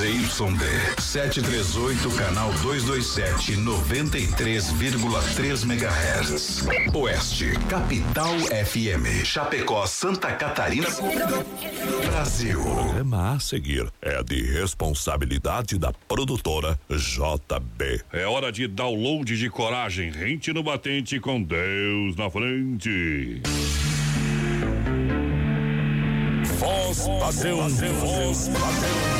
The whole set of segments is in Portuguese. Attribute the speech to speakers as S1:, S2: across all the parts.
S1: ZYD 738, canal 227, 93,3 MHz. Oeste, Capital FM. Chapecó, Santa Catarina. Brasil.
S2: O programa a seguir é de responsabilidade da produtora JB.
S3: É hora de download de coragem. Rente no batente com Deus na frente.
S2: Voz padrão, voz padrão.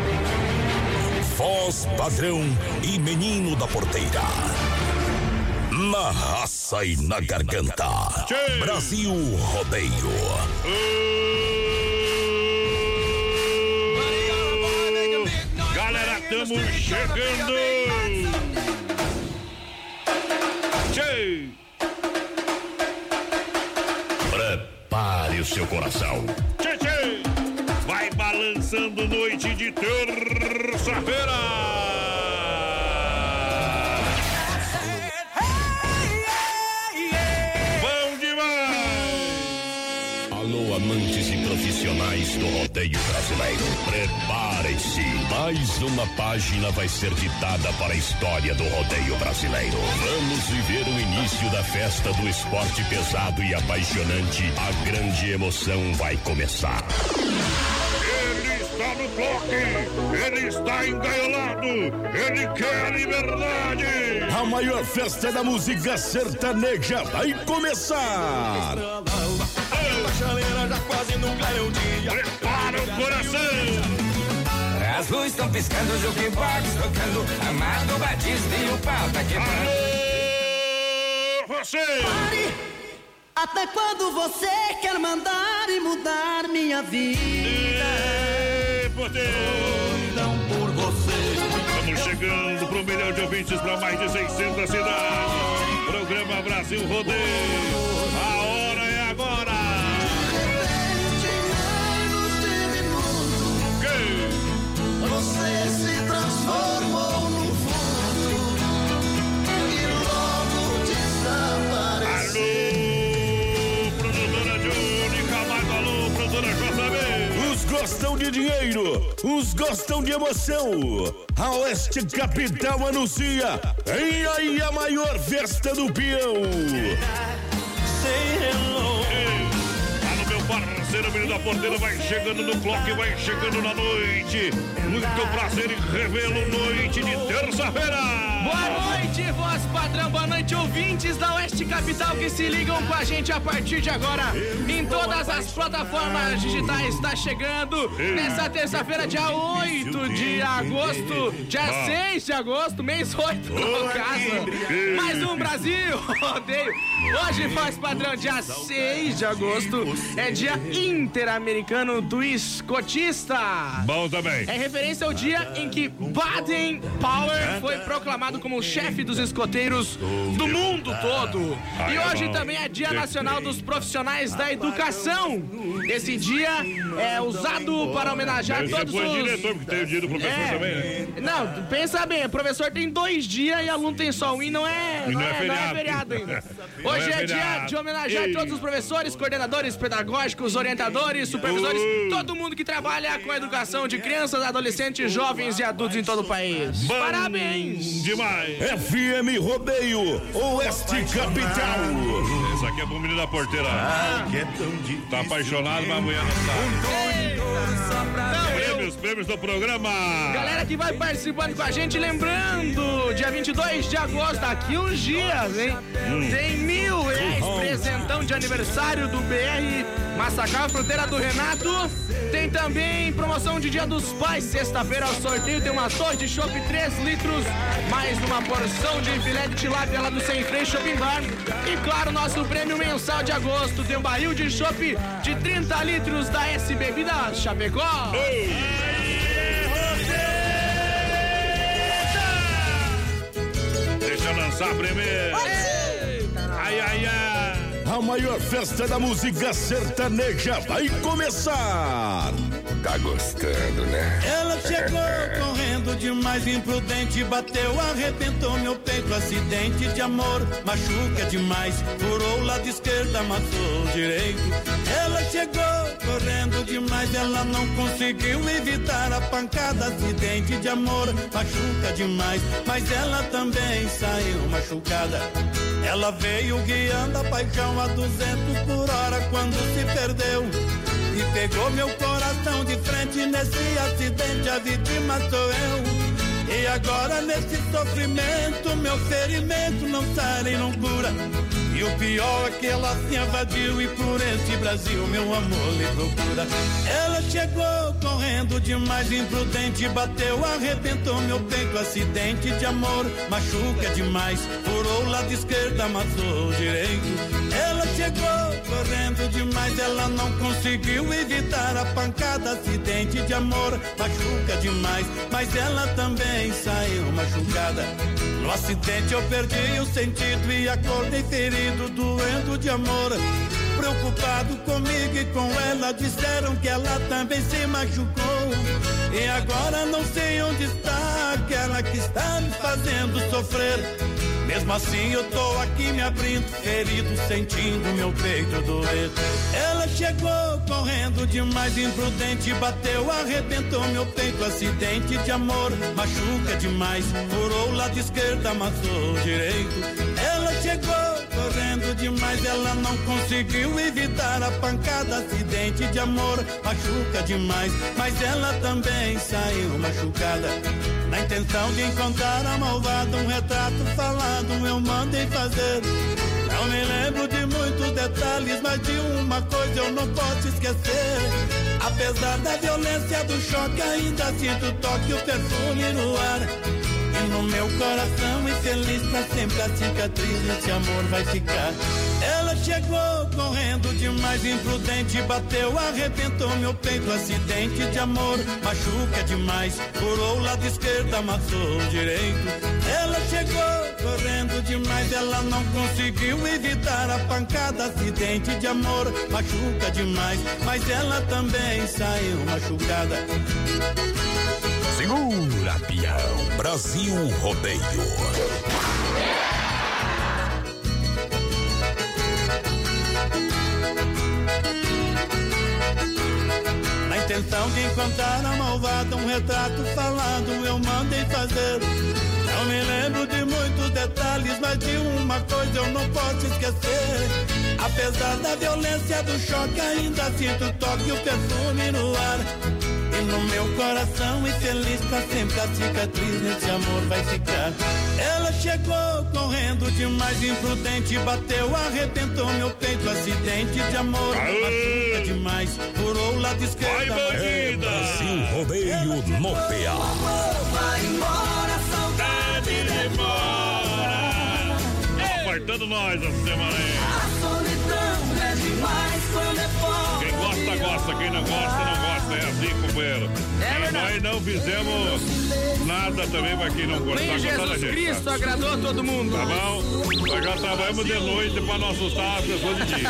S2: Voz padrão e menino da porteira. Na raça e na garganta. Brasil Rodeio.
S3: Galera, tamo chegando. Tchê.
S2: Prepare o seu coração.
S3: Tchê, tchê. Vai balançando noite de terça-feira. Bom demais.
S2: Alô, amantes e profissionais do rodeio brasileiro. Preparem-se. Mais uma página vai ser ditada para a história do rodeio brasileiro. Vamos viver o início da festa do esporte pesado e apaixonante. A grande emoção vai começar.
S3: Ele está no bloco, ele está engaiolado, ele quer a liberdade.
S4: A maior festa da música sertaneja vai começar.
S5: chaleira já quase no clareio dia.
S3: Prepara o coração.
S5: As luzes estão piscando, o jukebox tocando. Amado Batista e o pau tá quebrando.
S3: Você.
S6: Pare! Até quando você quer mandar e mudar minha vida?
S3: Poder.
S6: Então por você.
S3: Estamos chegando para um milhão de ouvintes para mais de 600 cidades. Programa Brasil Rodeio. A hora é agora.
S6: De menos de minuto,
S3: Quem?
S6: você se transformou
S4: gostam de dinheiro, uns gostam de emoção. A Oeste Capital anuncia. Vem aí a maior festa do peão.
S3: Meu parceiro, menino da porteira, vai chegando no clock, vai chegando na noite. Muito prazer em revê-lo, noite de terça-feira.
S7: Boa noite, voz padrão, boa noite, ouvintes da Oeste Capital que se ligam com a gente a partir de agora em todas as plataformas digitais. Está chegando nessa terça-feira, dia 8 de agosto, dia 6 de agosto, mês 8 no caso. Mais um Brasil, rodeio. Hoje, voz padrão, dia 6 de agosto, é dia interamericano do escotista.
S3: Bom também.
S7: É referência ao dia em que Baden Powell foi proclamado como chefe dos escoteiros do mundo todo. E
S3: é
S7: hoje também é Dia Nacional dos Profissionais da Educação. Esse dia é usado para homenagear
S3: Você
S7: todos
S3: foi
S7: os.
S3: diretor, porque tem o dia do professor
S7: É.
S3: também, né?
S7: Não, pensa bem, o professor tem dois dias e aluno tem só um e não é,
S3: E
S7: não
S3: não é
S7: é, não é
S3: feriado.
S7: ainda. Hoje
S3: é
S7: é, dia de homenagear
S3: Ei.
S7: todos os professores, coordenadores pedagógicos, orientadores, supervisores,
S3: Uh.
S7: todo mundo que trabalha com a educação de crianças, adolescentes, jovens e adultos em todo o país.
S3: Bom
S7: Parabéns!
S3: Demais.
S4: FM Rodeio, Oeste Capital.
S3: Esse aqui é pro menino da porteira. Tá apaixonado, mas amanhã não tá.
S7: Não, eu,
S3: Prêmios, do programa.
S7: Galera que vai participando com a gente, lembrando, dia 22 de agosto, daqui uns dias, hein? Tem mil reais presentão de aniversário do BR Massacal, fronteira do Renato. Tem também promoção de Dia dos Pais, sexta-feira ao sorteio tem uma torre de chopp 3 litros, mais uma porção de filé de tilápia lá do Sem Freio Shopping Bar. E claro, nosso prêmio mensal de agosto tem um barril de chopp de 30 litros da S Bebidas Chapecó.
S3: deixa lançar primeiro. Ai, ai, ai.
S4: A maior festa da música sertaneja vai começar.
S2: Tá gostando, né?
S6: Ela chegou correndo demais, imprudente, bateu, arrebentou meu peito, acidente de amor, machuca demais, furou o lado esquerdo, amassou o direito. Ela chegou correndo demais, ela não conseguiu evitar a pancada, acidente de amor, machuca demais, mas ela também saiu machucada. Ela veio guiando a paixão a 200 por hora quando se perdeu. E pegou meu coração de frente nesse acidente, a vítima sou eu. E agora nesse sofrimento, meu ferimento não sai nem não cura. E o pior é que ela se invadiu e por esse Brasil meu amor lhe procura. Ela chegou correndo demais, imprudente, bateu, arrebentou meu peito, acidente de amor, machuca demais, furou o lado esquerdo, amassou o direito. Ela chegou correndo demais, ela não conseguiu evitar a pancada, acidente de amor, machuca demais, mas ela também saiu machucada. No acidente eu perdi o sentido e acordei ferido, doendo de amor. Preocupado comigo e com ela, disseram que ela também se machucou. E agora não sei onde está aquela que está me fazendo sofrer. Mesmo assim eu tô aqui me abrindo, ferido, sentindo meu peito doer. Ela chegou correndo demais, imprudente, bateu, arrebentou meu peito, acidente de amor, machuca demais, furou o lado esquerdo, amassou direito. Ela chegou correndo demais, ela não conseguiu evitar a pancada, acidente de amor, machuca demais, mas ela também saiu machucada. Na intenção de encontrar a malvada, um retrato falado eu mandei fazer. Não me lembro de muitos detalhes, mas de uma coisa eu não posso esquecer. Apesar da violência do choque, ainda sinto o toque, o perfume no ar. No meu coração infeliz pra sempre a cicatriz desse amor vai ficar. Ela chegou correndo demais, imprudente, bateu, arrebentou meu peito, acidente de amor, machuca demais, furou o lado esquerdo, amassou o direito. Ela chegou correndo demais, ela não conseguiu evitar a pancada, acidente de amor, machuca demais, mas ela também saiu machucada.
S2: Segura. Brasil Rodeio.
S6: Na intenção de encontrar a malvada, um retrato falado eu mandei fazer. Não me lembro de muitos detalhes, mas de uma coisa eu não posso esquecer. Apesar da violência do choque, ainda sinto o toque e o perfume no ar. E no meu coração infeliz pra sempre a cicatriz nesse amor vai ficar. Ela chegou correndo demais, imprudente, bateu, arrebentou meu peito, acidente de amor, machuca demais, furou o lado esquerdo.
S3: Vai, bandida!
S2: Brasil Rodeio no PA.
S6: Vai embora, saudade demora.
S3: Apertando nós essa semana aí. Gosta, gosta. Quem não gosta, não gosta. É assim, companheiro. e nós não fizemos nada também pra quem não gostar.
S7: Nem Jesus
S3: gente,
S7: Cristo
S3: tá?
S7: agradou a todo mundo.
S3: Tá bom? Nós já trabalhamos de noite pra não assustar as pessoas de dia.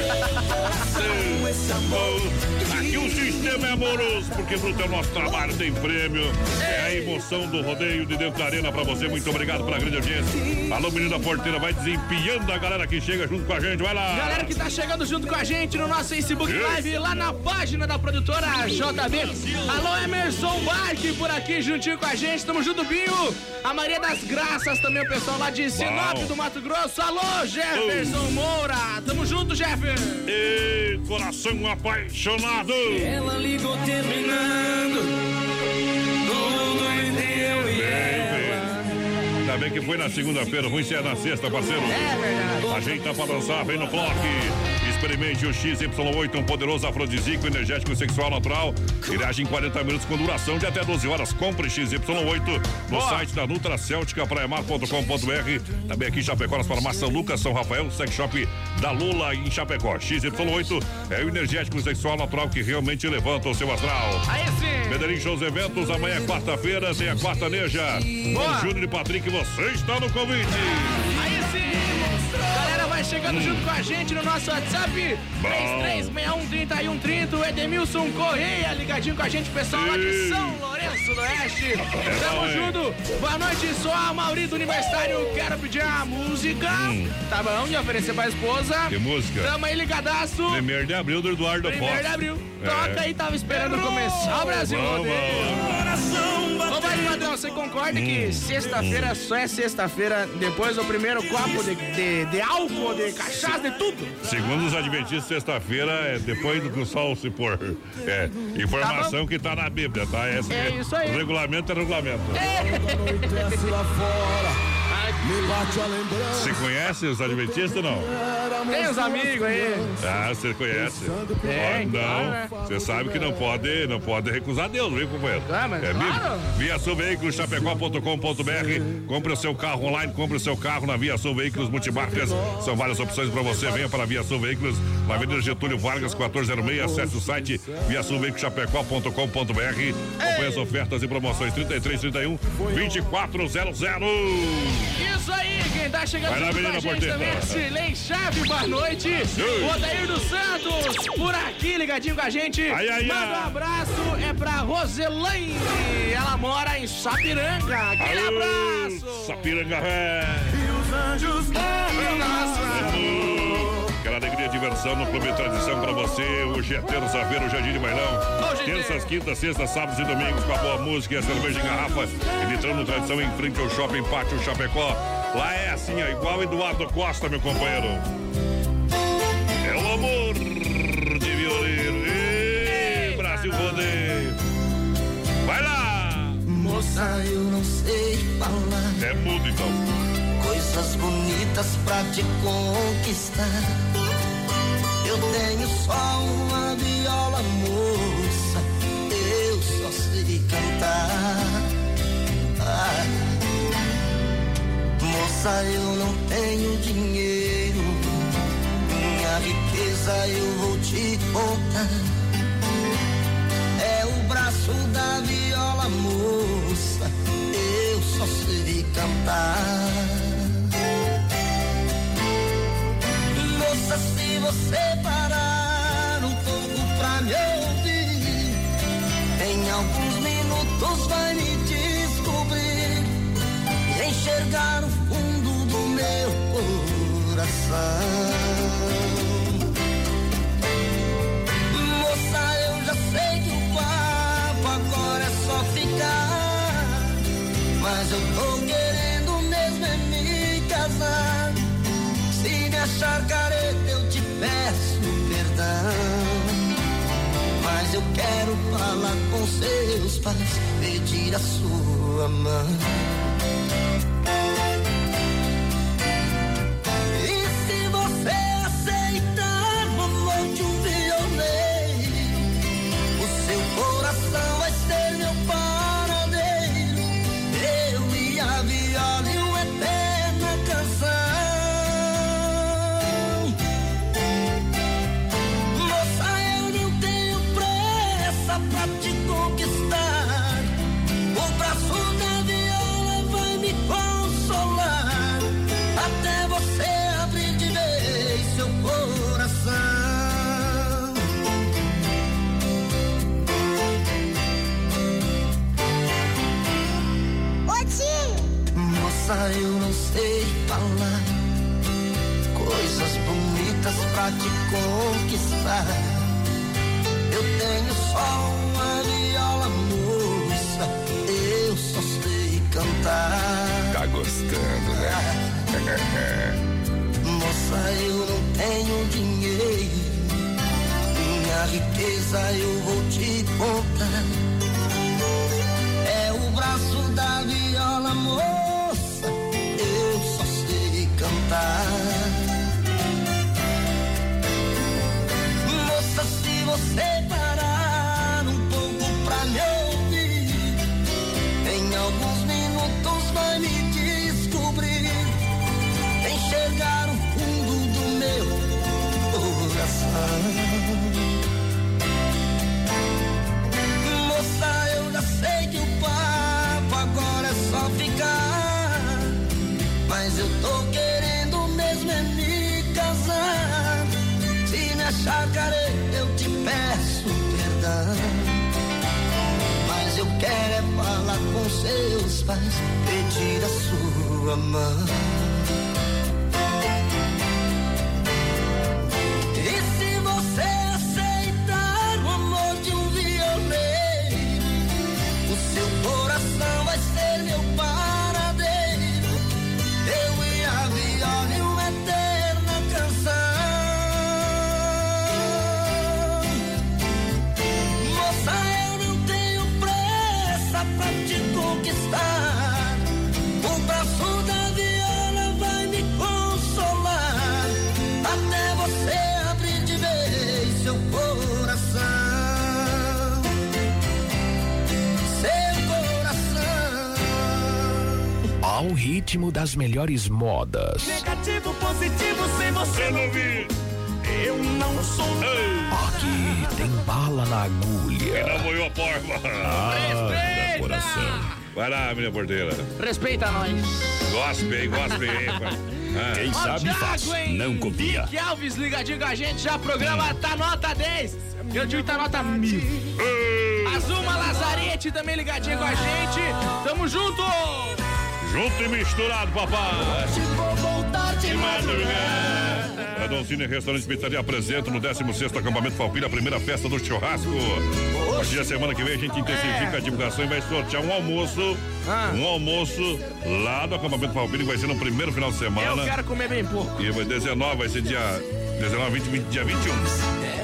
S3: Aqui o sistema é amoroso, porque pro teu nosso trabalho tem prêmio. É a emoção do rodeio de dentro da arena pra você. Muito obrigado pela grande audiência. Alô, menino da porteira, vai desempenhando a galera que chega junto com a gente. Vai lá.
S7: Galera que tá chegando junto com a gente no nosso Facebook Live, lá na página da produtora JB. Alô, Emerson Bike por aqui juntinho com a gente. Tamo junto, Binho. A Maria das Graças também, o pessoal lá de Sinop do Mato Grosso. Alô, Jefferson Moura. Tamo junto, Jeffer.
S3: E coração apaixonado.
S5: Ela ligou terminando. Tudo entre eu e ela.
S3: Ainda bem que foi na segunda-feira, ruim se é na sexta, parceiro.
S7: É verdade.
S3: Ajeita pra dançar, vem no bloco. Experimente o XY8, um poderoso afrodisíaco, energético e sexual natural. Ele age em 40 minutos com duração de até 12 horas. Compre XY8 no
S7: Boa.
S3: site da Nutra Céltica, praiamar.com.br. Também aqui em Chapecó, nas farmácias Lucas, São Rafael, Sex Shop da Lula em Chapecó. XY8 é o energético sexual natural que realmente levanta o seu astral.
S7: Aí sim.
S3: Medellín Shows Eventos, amanhã é quarta-feira, tem a quarta neja. Com Júnior e Patrick, você está no convite.
S7: Aí vai chegando junto com a gente no nosso WhatsApp. 33613130. O Edemilson Correia ligadinho com a gente, pessoal lá de São Lourenço do Oeste. Tamo junto. Boa noite, sou a Mauri do Universitário. Quero pedir a música. Tá bom, de oferecer pra esposa.
S3: Que música?
S7: Tamo aí ligadaço.
S3: Primeiro de abril do Eduardo
S7: Primeiro de
S3: Fox.
S7: abril.
S3: É.
S7: Toca aí, tava esperando começar o Brasil
S3: Vamos,
S7: vai, padrão, você concorda
S3: Hum.
S7: que sexta-feira só é sexta-feira depois do primeiro copo de, de, de álcool, de cachaça, de tudo?
S3: Segundo os adventistas, sexta-feira é depois do que o sol se pôr. É, informação que tá na Bíblia, tá? Essa
S7: É isso aí.
S3: O regulamento é regulamento.
S8: Acontece
S3: Você conhece os adventistas ou não?
S7: Tem os amigos aí.
S3: Ah, você conhece?
S7: Claro,
S3: não,
S7: né?
S3: você sabe que não pode, não pode recusar Deus, viu, companheiro?
S7: Ah, mas
S3: é,
S7: claro.
S3: Via Sul Veículos, chapecó.com.br. Compre o seu carro online, compre o seu carro na Via Sul Veículos Multimarcas. São várias opções para você. Venha para a Via Sul Veículos, na Avenida Getúlio Vargas, 1406. Acesse o site via Sul Veículos Chapecó.com.br. Acompanhe as ofertas e promoções 3331 2400.
S7: Isso aí, quem tá chegando
S3: Vai lá,
S7: com a gente também é Silei Chave, boa noite. Odair dos Santos, por aqui, ligadinho com a gente.
S3: Ai, ai,
S7: Manda um abraço, é pra Roselaine. Ela mora em Sapiranga. Aquele
S3: Alô,
S7: abraço.
S3: Sapiranga, é.
S7: Nossa.
S3: Alegria e diversão no Clube Tradição pra você. Hoje é terça-feira, hoje é dia de bailão.
S7: É
S3: Terças, quintas, sextas, sábados e domingos com a boa música e a cerveja em garrafa. E Tradição em frente ao Shopping Pátio Chapecó. Lá é assim, ó, igual Eduardo Costa, meu companheiro. É o amor de violeiro. Ei, Brasil Rodeio. Vai lá!
S9: Moça, eu não sei falar
S3: É mudo então.
S9: coisas bonitas pra te conquistar. Eu tenho só uma viola, moça, eu só sei cantar. Ah, moça, eu não tenho dinheiro, minha riqueza eu vou te contar. É o braço da viola, moça. Eu só sei cantar. Moça, se você parar um pouco pra me ouvir, em alguns minutos vai me descobrir e enxergar o fundo do meu coração. Moça, eu já sei que o papo agora é só ficar. Mas eu tô querendo mesmo é me casar. Achar careta, eu te peço perdão. Mas eu quero falar com seus pais, pedir a sua mão. Moça, eu não sei falar coisas bonitas pra te conquistar. Eu tenho só uma viola, moça, eu só sei cantar.
S5: Tá gostando, né?
S9: Moça, eu não tenho dinheiro, minha riqueza eu vou te contar. É o braço da viola, moça, você parar
S10: seus pais, pedir a sua mão.
S11: Ritmo das melhores modas.
S6: Negativo, positivo, sem você
S3: Eu não vi.
S6: Eu não sou
S11: Aqui tem bala na agulha.
S3: Não moiou a porva.
S11: Ah, coração.
S3: Vai lá, minha porteira.
S7: Respeita nós.
S3: Gospe, hein, gospe, hein. Ah.
S2: Quem sabe faz,
S7: Thiago, hein?
S2: não copia.
S7: Dick Alves ligadinho com a gente, já o programa tá nota 10. Eu digo tá nota mil. Azuma Lazarete também ligadinho com a gente. Tamo junto!
S3: Junto e misturado, papai.
S10: Vou voltar de
S3: A Doncini Restaurante Pizzaria apresenta no 16 acampamento Falpilha a primeira festa do churrasco. A partir da semana que vem a gente intensifica a divulgação e vai sortear um almoço.
S7: Ah.
S3: Um almoço lá no acampamento Falpilha que vai ser no primeiro final de
S7: Eu
S3: semana.
S7: quero comer bem pouco.
S3: E vai 19, vai ser dia 19, 20, 20 dia 21.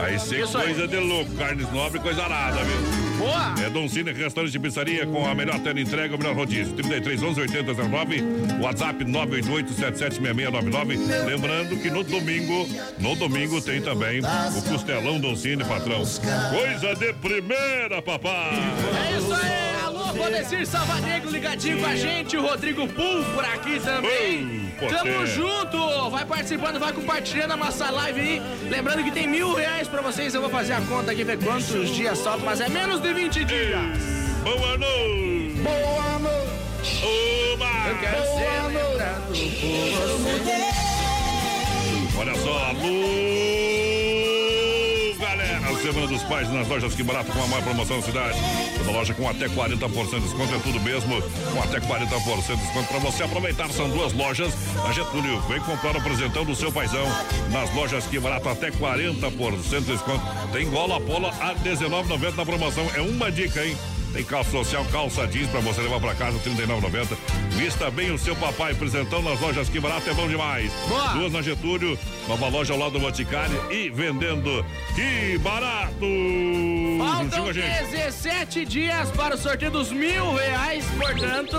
S3: Aí
S7: Isso aí.
S3: coisa de louco, carnes nobres, coisa arada, viu?
S7: Boa!
S3: É Dom Cine Restaurante e Pizzaria com a melhor tela entrega, o melhor rodízio. 33 11 80 09, WhatsApp 988 776699. Lembrando que no domingo, no domingo tem também o Costelão Dom Cine, patrão. Coisa de primeira, papai!
S7: É isso aí! Valdecir Salvadego ligadinho com a gente. O Rodrigo Pum por aqui também.
S3: Pum,
S7: Tamo junto! Vai participando, vai compartilhando a nossa live aí. Lembrando que tem mil reais pra vocês. Eu vou fazer a conta aqui, ver quantos dias sobram, mas é menos de 20 dias.
S3: Boa noite!
S7: Boa noite!
S3: Oba!
S7: Eu quero ser lembrado por você.
S3: Olha só, alô! Semana dos Pais nas lojas Que Barato com a maior promoção da cidade. Toda loja com até 40% de desconto, é tudo mesmo, com até 40% de desconto para você aproveitar. São duas lojas na Getúlio. Vem comprar o presentão do seu paizão nas lojas Que Barato, até 40% de desconto. Tem gola polo a R$19,90 na promoção. É uma dica, hein? Tem calça social, calça jeans pra você levar pra casa, R$ 39,90. Vista bem o seu papai, presentão nas lojas Que Barato é bom demais.
S7: Boa.
S3: Duas na Getúlio, nova loja ao lado do Boticário e vendendo Que Barato! Juntinho
S7: Faltam
S3: gente.
S7: 17 dias para o sorteio dos mil reais, portanto,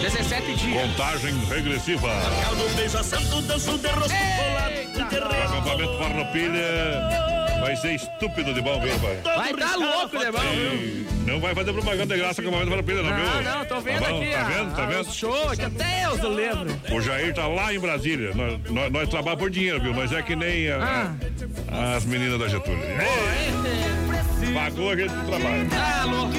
S7: 17 dias.
S3: Contagem regressiva.
S6: no beijo santo, danço de rosto colado.
S3: O acampamento Farroupilha vai ser estúpido de bom, viu, pai?
S7: Vai tá louco, Lebão.
S3: E Não vai fazer propaganda de graça com o acampamento Farroupilha, não, viu?
S7: Não, não, tô vendo
S3: Tá
S7: aqui.
S3: Tá vendo, tá vendo?
S7: Show, que até eu lembro.
S3: O Jair tá lá em Brasília. Nós, nós, nós trabalhamos por dinheiro, viu? Nós é que nem a- a- as meninas da Getúlio. Ei, Pagou a gente do trabalho.
S7: Tá louco.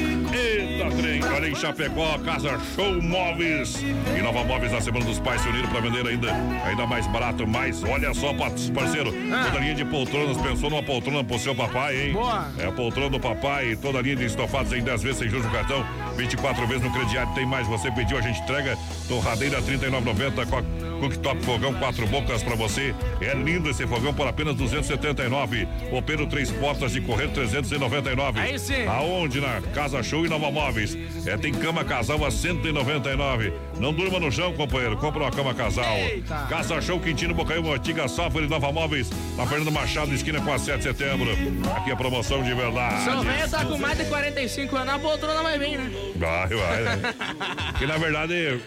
S3: Eita, trem. Olha em Chapecó, Casa Show Móveis. E Nova Móveis na Semana dos Pais se uniram para vender ainda, ainda mais barato. Mas olha só, pa- parceiro, toda linha de poltronas. Pensou numa poltrona pro seu papai, hein?
S7: Boa.
S3: É a poltrona do papai. Toda linha de estofados em 10 vezes sem juros no cartão. 24 vezes no crediário. Tem mais. Você pediu, a gente entrega. Torradeira R$ 39,90. Co- Cooktop Fogão, quatro bocas para você. É lindo esse fogão por apenas 279. Opero três portas de correr 399.
S7: Aí sim.
S3: Aonde? Na Casa Show e Nova Móveis. É, tem cama casal a 199. Não durma no chão, companheiro. Compra uma cama casal.
S7: Eita.
S3: Casa Show Quintino Bocaiúva, antiga Safra e Nova Móveis. Na Fernando Machado, esquina com a 7 de setembro. Aqui é promoção de verdade.
S7: Seu velho tá com mais de 45 anos, a poltrona vai vir, né?
S3: Vai, vai, né? que na verdade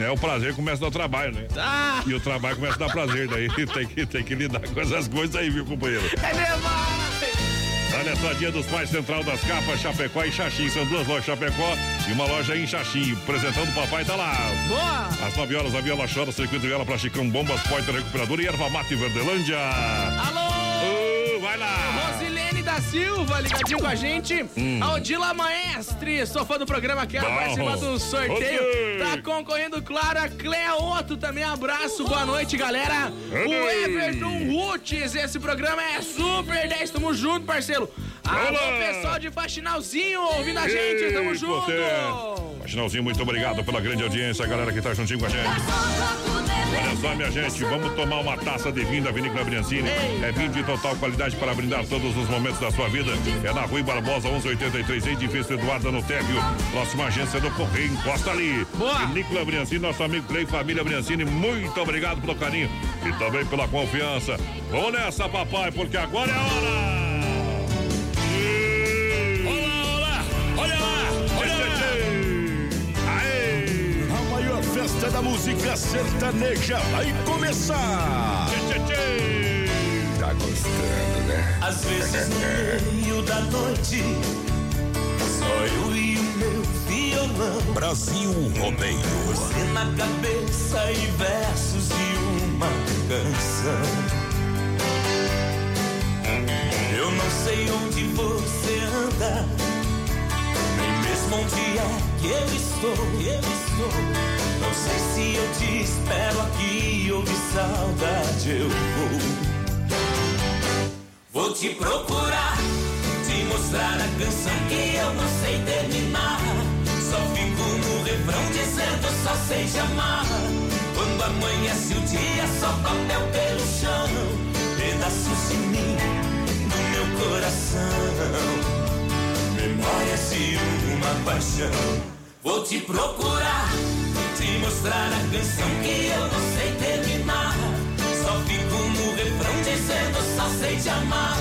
S3: né, o prazer começa no trabalho, né?
S7: Tá.
S3: E o trabalho começa a dar prazer, daí tem que, tem que lidar com essas coisas aí, viu, companheiro?
S7: É demais.
S3: Olha só, Dia dos Pais Central das Capas, Chapecó e Xaxim. São duas lojas Chapecó e uma loja em Xaxim. Presentão do papai tá lá.
S7: Boa.
S3: Às 9 horas, a viola chora, circuito viola pra Chicão, bombas, porta recuperadora e erva mate Verdelândia.
S7: Alô.
S3: Ô, vai lá.
S7: Da Silva, ligadinho com a gente.
S3: Hum.
S7: Aldila Maestre, sou fã do programa, quero
S3: Bom.
S7: participar do sorteio.
S3: Ok.
S7: Tá concorrendo, claro, a Clea Otto também. Abraço, boa noite, galera. O. Everton Rutes, esse programa é super 10. Tamo junto, parceiro. Alô,
S3: Olá.
S7: pessoal de Faxinalzinho, ouvindo a gente, tamo junto.
S3: você. Faxinalzinho, muito obrigado pela grande audiência, a galera que tá juntinho com a gente. Olha só, minha gente, vamos tomar uma taça de vinho da Vinícola Briancini. É vinho de total qualidade para brindar todos os momentos da sua vida. É na Rui Barbosa, 1183, edifício Eduardo no Térreo. Próxima agência do Correio, encosta ali.
S7: Boa.
S3: Vinícola Briancini, nosso amigo Clay Família Briancini, muito obrigado pelo carinho e também pela confiança. Vamos nessa, papai, porque agora é a hora!
S4: Da música sertaneja vai começar.
S3: Tchê, tchê, tchê.
S12: Tá gostando, né?
S13: Às vezes no meio da noite, só eu e o meu violão.
S4: Brasil Rodeio.
S13: Você na cabeça e versos de uma canção. Eu não sei onde você anda, mesmo onde é que eu estou. Eu estou. Não sei se eu te espero aqui ou de saudade eu vou. Vou te procurar, te mostrar a canção que eu não sei terminar. Só fico no refrão dizendo só sei te amar. Quando amanhece o dia, só papel pelo chão, pedaços de mim no meu coração. Memórias de uma paixão. Vou te procurar, te mostrar a canção que eu não sei terminar. Só fico no refrão dizendo só sei te amar.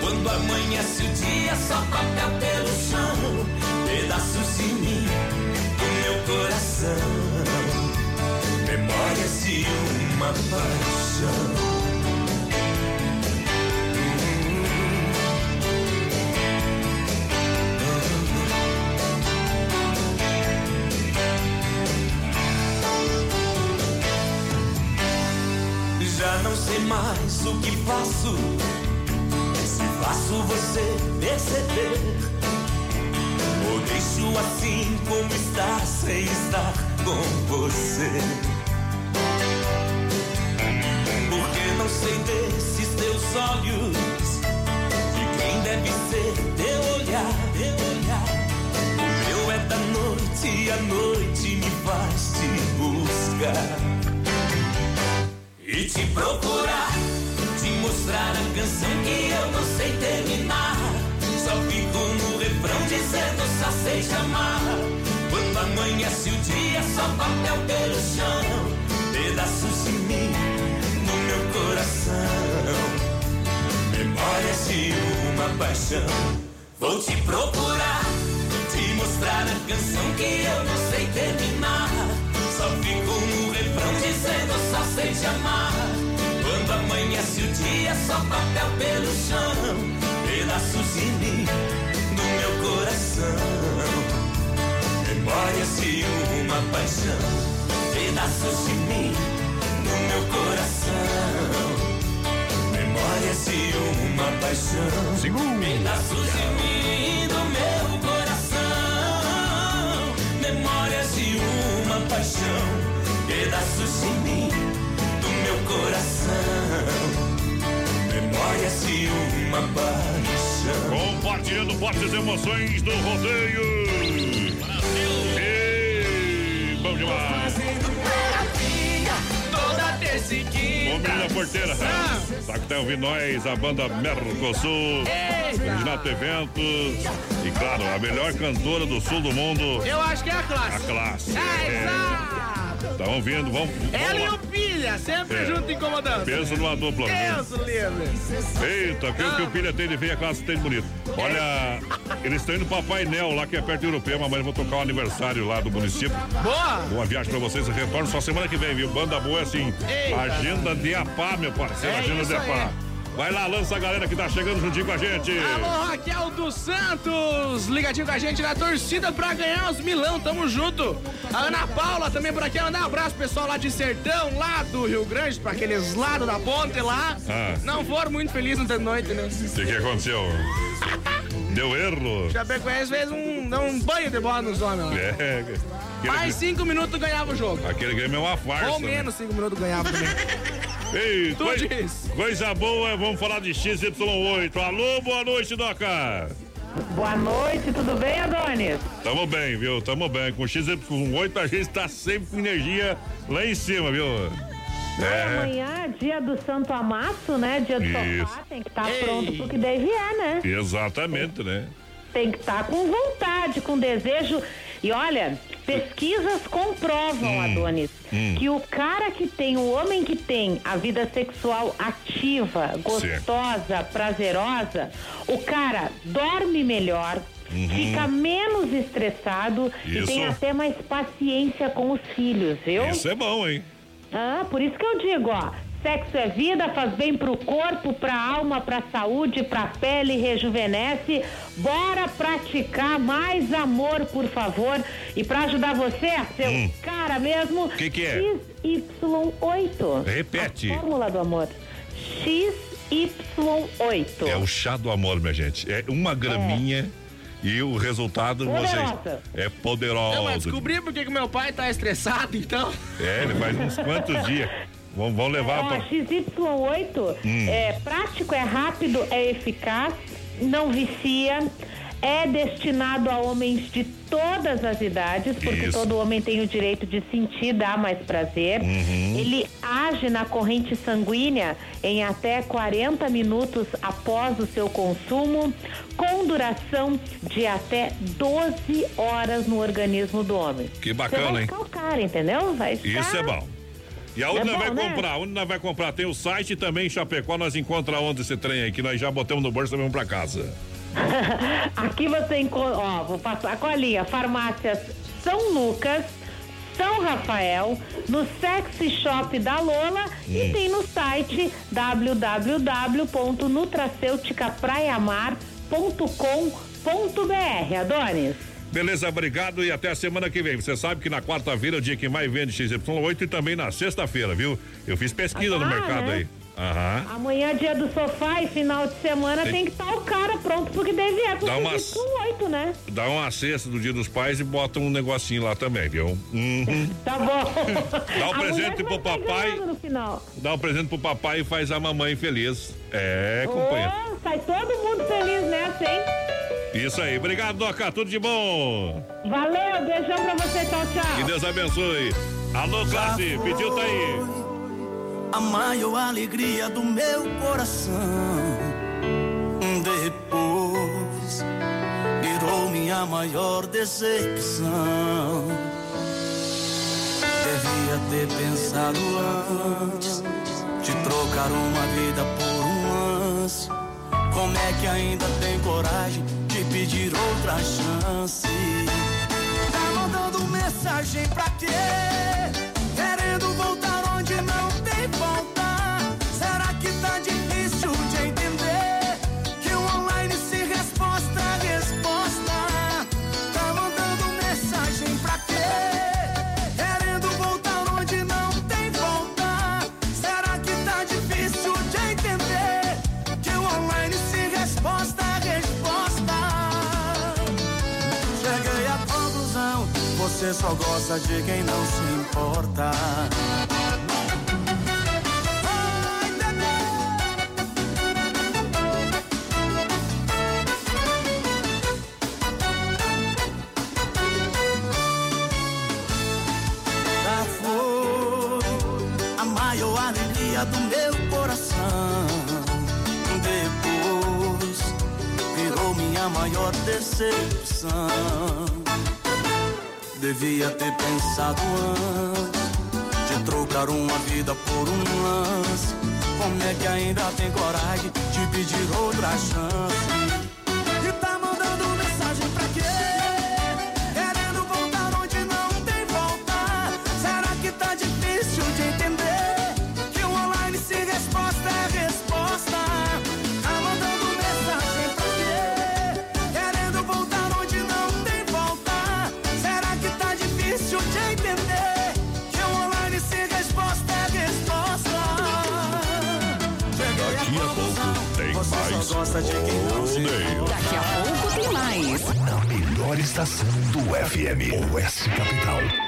S13: Quando amanhece o dia, só papel pelo chão, pedaços de mim, do meu coração, memórias de uma paixão. Mais o que faço. Se faço você perceber. Ou deixo assim como está, sem estar com você. Porque não sei desses teus olhos. De quem deve ser teu olhar, teu olhar. O meu é da noite e a noite me faz te buscar e te procurar, sei te amar. Quando amanhece o dia, só papel pelo chão, pedaços de mim no meu coração, memórias de uma paixão. Vou te procurar, te mostrar a canção que eu não sei terminar. Só fico no refrão dizendo só sei te amar. Quando amanhece o dia, só papel pelo chão, pedaços de mim no meu coração. Memórias de uma paixão, pedaços de mim no meu coração. Memórias de uma paixão, pedaços de mim no meu coração. Memórias de uma paixão, pedaços de mim do meu coração. Memórias de uma paixão.
S3: Compartilhando fortes emoções do rodeio. Bom demais.
S7: Toda terça e quinta.
S3: porteira. Sabe que tá ouvindo nós, a banda Mercosul. Reginato Eventos e, claro, a melhor cantora do sul do mundo,
S7: Eu acho que é a
S3: a
S7: classe.
S3: classe.
S7: Ah,
S3: É,
S7: exato.
S3: tá ouvindo? Vamos.
S7: Ela e o Pilha, sempre
S3: É.
S7: junto incomodando.
S3: Pensa numa dupla.
S7: Deus livre.
S3: Eita, que, que o filho tem de ver a classe tem bonito. Olha, eles estão indo pra Painel, lá que é perto do europeu, mas vão tocar o aniversário lá do município.
S7: Boa.
S3: Boa viagem pra vocês, retorno só semana que vem, viu? Banda boa é assim.
S7: Eita.
S3: Agenda de APA, meu parceiro,
S7: É
S3: agenda de. APA. Vai lá, lança a galera que tá chegando juntinho com a gente.
S7: Alô, Raquel dos Santos, ligadinho com a gente na torcida pra ganhar os milão, tamo junto. A Ana Paula também por aqui, mandar um abraço pessoal lá de Sertão, lá do Rio Grande, pra aqueles lados da ponte lá.
S3: Ah.
S7: Não foram muito felizes de noite, né?
S3: O que, que aconteceu? Deu erro?
S7: Chapecoense fez um, deu um banho de bola nos homens lá.
S3: É.
S7: Mais cinco minutos ganhava o jogo.
S3: aquele Grêmio é uma farsa.
S7: Ou
S3: né?
S7: menos cinco minutos ganhava também.
S3: Ei,
S7: Tu
S3: coi-
S7: diz.
S3: coisa boa, vamos falar de XY8. Alô, boa noite, Doca.
S14: Boa noite, tudo bem, Adonis?
S3: Tamo bem, viu? Tamo bem. Com XY8 a gente tá sempre com energia lá em cima, viu?
S14: É. Amanhã, dia do Santo Amasso, né? Dia do
S3: Isso.
S14: sofá, tem que estar pronto pro que deve é, né?
S3: Exatamente, né?
S14: Tem que estar com vontade, com desejo. E olha, pesquisas comprovam, Adonis,
S15: hum.
S14: que o cara que tem, o homem que tem a vida sexual ativa, gostosa, prazerosa, o cara dorme melhor.
S15: Uhum.
S14: Fica menos estressado e
S3: Isso.
S14: tem até mais paciência com os filhos, viu?
S3: Isso é bom, hein?
S14: Ah, por isso que eu digo, ó. Sexo é vida, faz bem pro corpo, pra alma, pra saúde, pra pele, rejuvenesce. Bora praticar mais amor, por favor. E pra ajudar você, seu
S3: Hum.
S14: cara mesmo,
S3: Que que é?
S14: XY8.
S3: Repete.
S14: A fórmula do amor. XY8.
S3: É o chá do amor, minha gente. É uma graminha e o resultado vocês
S14: Poderosa.
S3: é
S7: Não,
S3: poderoso.
S7: mas descobri por que que meu pai tá estressado, então.
S3: É, ele faz uns quantos dias. Vamos, vamos levar
S14: Ó,
S3: pra.
S14: XY8
S3: Hum.
S14: é prático, é rápido, é eficaz, não vicia, é destinado a homens de todas as idades, porque
S15: Isso.
S14: todo homem tem o direito de sentir, dar mais prazer.
S15: Uhum.
S14: Ele age na corrente sanguínea em até 40 minutos após o seu consumo, com duração de até 12 horas no organismo do homem.
S3: Que
S14: Você
S3: bacana,
S14: vai
S3: hein?
S14: ficar o cara, entendeu? Vai.
S3: Isso é bom. E aonde
S14: É
S3: nós
S14: bom,
S3: vai
S14: né?
S3: comprar? Onde nós vai comprar? Tem o site também, em Chapecó, nós encontra onde esse trem aí, que nós já botamos no bolso e vamos pra casa.
S14: Aqui você encontra, ó, vou passar com a linha, farmácias São Lucas, São Rafael, no Sexy Shop da Lola e tem no site www.nutracêuticapraiamar.com.br. Adonis.
S3: Beleza, obrigado e até a semana que vem. Você sabe que na quarta-feira é o dia que mais vende XY8 e também na sexta-feira, viu? Eu fiz pesquisa no
S14: Ah,
S3: mercado
S14: né?
S3: aí. Aham.
S14: Amanhã, dia do sofá e final de semana,
S3: Tem-
S14: tem, que estar o cara pronto porque deve é
S3: Dá umas-
S14: oito, né?
S3: Dá uma cesta do dia dos pais e bota um negocinho lá também, viu? Uhum.
S14: Tá bom.
S3: Dá um
S14: A
S3: presente pro papai.
S14: ganhando No final.
S3: Dá um presente pro papai e faz a mamãe feliz. É, companheiro.
S14: Oh, sai todo mundo feliz nessa, hein?
S3: Isso aí. Obrigado, Doca. Tudo de bom.
S14: Valeu, beijão pra você, tchau, tchau.
S3: Que Deus abençoe. Alô, classe. Pediu tá aí.
S8: A maior alegria do meu coração. Depois virou minha maior decepção. Devia ter pensado antes de trocar uma vida por um lance. Como é que ainda tem coragem de pedir outra chance? Tá mandando mensagem pra quê? Querendo voltar só gosta de quem não se importa. Foi a maior alegria do meu coração. Depois virou minha maior decepção. Devia ter pensado antes de trocar uma vida por um lance. Como é que ainda tem coragem de pedir outra chance?
S13: Gosta de quem não se
S16: Daqui a pouco tem mais.
S1: Na melhor estação do FM, Oeste Capital.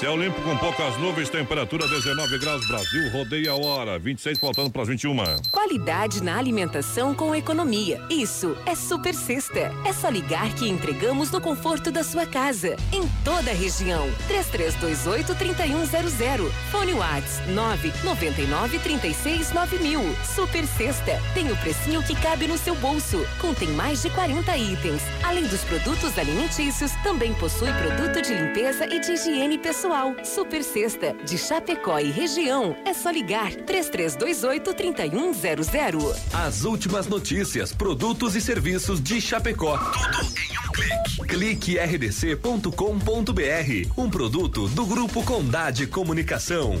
S3: Céu limpo com poucas nuvens, temperatura 19 graus, Brasil, rodeia a hora, 26 faltando para as 21.
S16: Qualidade na alimentação com economia. Isso é Super Sexta. É só ligar que entregamos no conforto da sua casa, em toda a região. 3328-3100. Fone Whats 999-369000. Super Sexta. Tem o precinho que cabe no seu bolso. Contém mais de 40 itens. Além dos produtos alimentícios, também possui produto de limpeza e de higiene pessoal. Super Sexta. De Chapecó e região. É só ligar 3328-3100.
S17: As últimas notícias, produtos e serviços de Chapecó. Tudo em um clique. Clique rdc.com.br. Um produto do Grupo Condade Comunicação.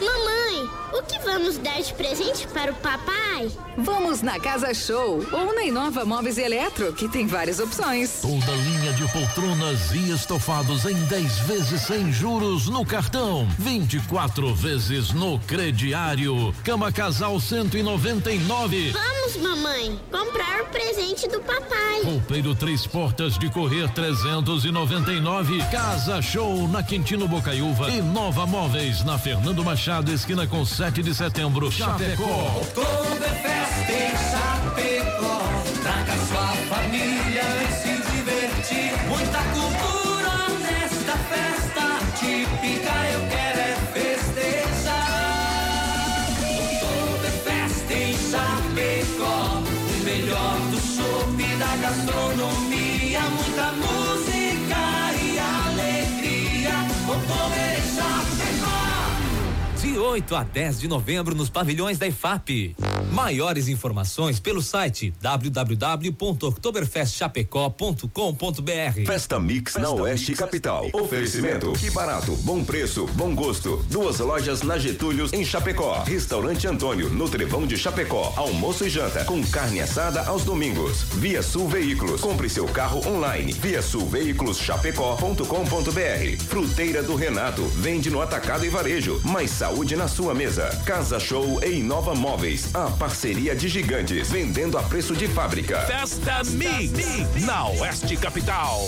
S18: Mamãe, o que vamos dar de presente para o papai?
S19: Vamos na Casa Show ou na Inova Móveis e Eletro, que tem várias opções.
S20: Toda linha de poltronas e estofados em 10 vezes sem juros no cartão, 24 vezes no crediário. Cama Casal 199.
S18: Vamos, mamãe, comprar o presente do papai.
S20: Roupeiro Três Portas de Correr 399. Casa Show na Quintino Bocaiúva e Nova Móveis na Fernando Machado, esquina com 7 de setembro, Chapecó.
S5: Oktoberfest em Chapecó. Traga sua família e se divertir. Muita cultura nesta festa típica. Eu quero é festejar. Oktoberfest em Chapecó. O melhor do chopp e da gastronomia. Muita música e alegria. Em Chapecó.
S21: De 8 a 10 de novembro nos pavilhões da IFAP. Maiores informações pelo site www.oktoberfestchapecó.com.br.
S1: Festa Mix na Oeste Capital. Oferecimento. Que barato, bom preço, bom gosto. Duas lojas na Getúlio em Chapecó. Restaurante Antônio, no Trevão de Chapecó. Almoço e janta com carne assada aos domingos. Via Sul Veículos. Compre seu carro online. Via Sul Veículos Chapecó.com.br. Fruteira do Renato. Vende no atacado e varejo. Mais saúde na sua mesa. Casa Show e Inova Móveis. A parceria de gigantes. Vendendo a preço de fábrica.
S4: Festa Mix, na Oeste Capital.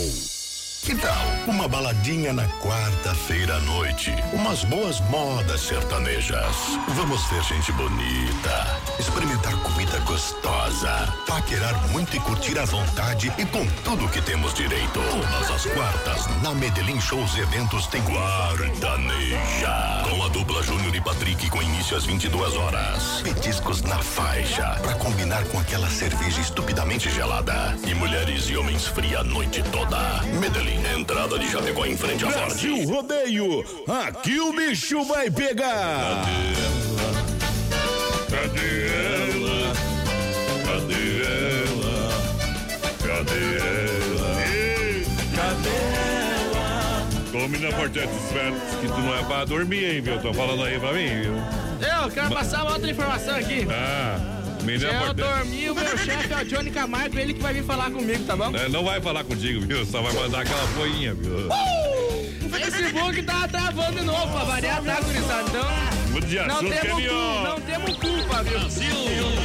S1: Que tal? Uma baladinha na quarta-feira à noite. Umas boas modas sertanejas. Vamos ver gente bonita. Experimentar comida gostosa. Paquerar muito e curtir à vontade e com tudo que temos direito. Todas as quartas, na Medellín Shows e Eventos tem Guardaneja. Com a dupla Júnior e Patrick com início às 22 horas. Petiscos na faixa. Pra combinar com aquela cerveja estupidamente gelada. E mulheres e homens fria a noite toda. Medellín. Entrada de Chapecó em frente à Ford.
S4: Brasil Rodeio, aqui o bicho vai pegar.
S3: Cadê ela? Cadê ela? Cadê ela? Ei,
S5: Cadê ela?
S3: Tome na portete espertos que tu não é pra dormir, hein, viu? Tô falando aí pra mim, viu?
S7: Eu quero passar uma outra informação aqui.
S3: Ah,
S7: Se eu dormir, o meu chefe é o Johnny Camargo, ele que vai vir falar comigo, tá bom?
S3: É, não vai falar contigo, viu? Só vai mandar aquela folhinha, viu?
S7: O Facebook tá travando de novo, pra variar, tá, gurizada? Então.
S3: Muda de
S7: Não
S3: assunto,
S7: temos,
S3: Kenio.
S7: culpa, não temos culpa, viu?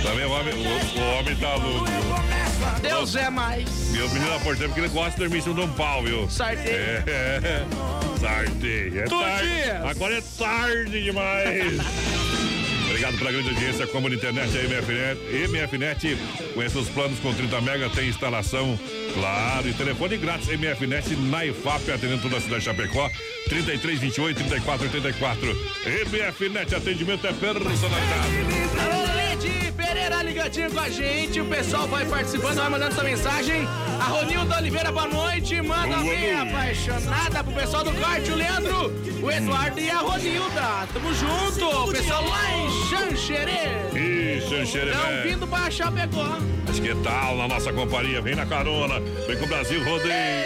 S3: Também o homem, o, o homem tá louco, viu?
S7: Deus é mais.
S3: Meu menino da porteira, porque ele gosta de dormir em cima de um pau, viu?
S7: Sorteio.
S3: É, é. Sorteio. É
S7: Todo
S3: tarde.
S7: dia.
S3: Agora é tarde demais. Obrigado pela grande audiência, como na internet, a MFNet. MFNet, conheça os planos com 30 mega, tem instalação, claro, e telefone grátis, MFNet na IFAP, atendendo toda a cidade de Chapecó, 33, 28, 34, 84. MFNet, atendimento é personalizado.
S7: Pereira! Ligadinho com a gente. O pessoal vai participando, vai mandando sua mensagem. A Ronilda Oliveira, boa noite. Manda bem apaixonada pro pessoal do corte, o Leandro, o Eduardo e a Ronilda. Tamo junto. O pessoal lá em Xanxerê.
S3: Ih, Xanxerê.
S7: Estão vindo pra Chapecó.
S3: Mas que tal na nossa companhia? Vem na carona, vem com o Brasil Rodeio.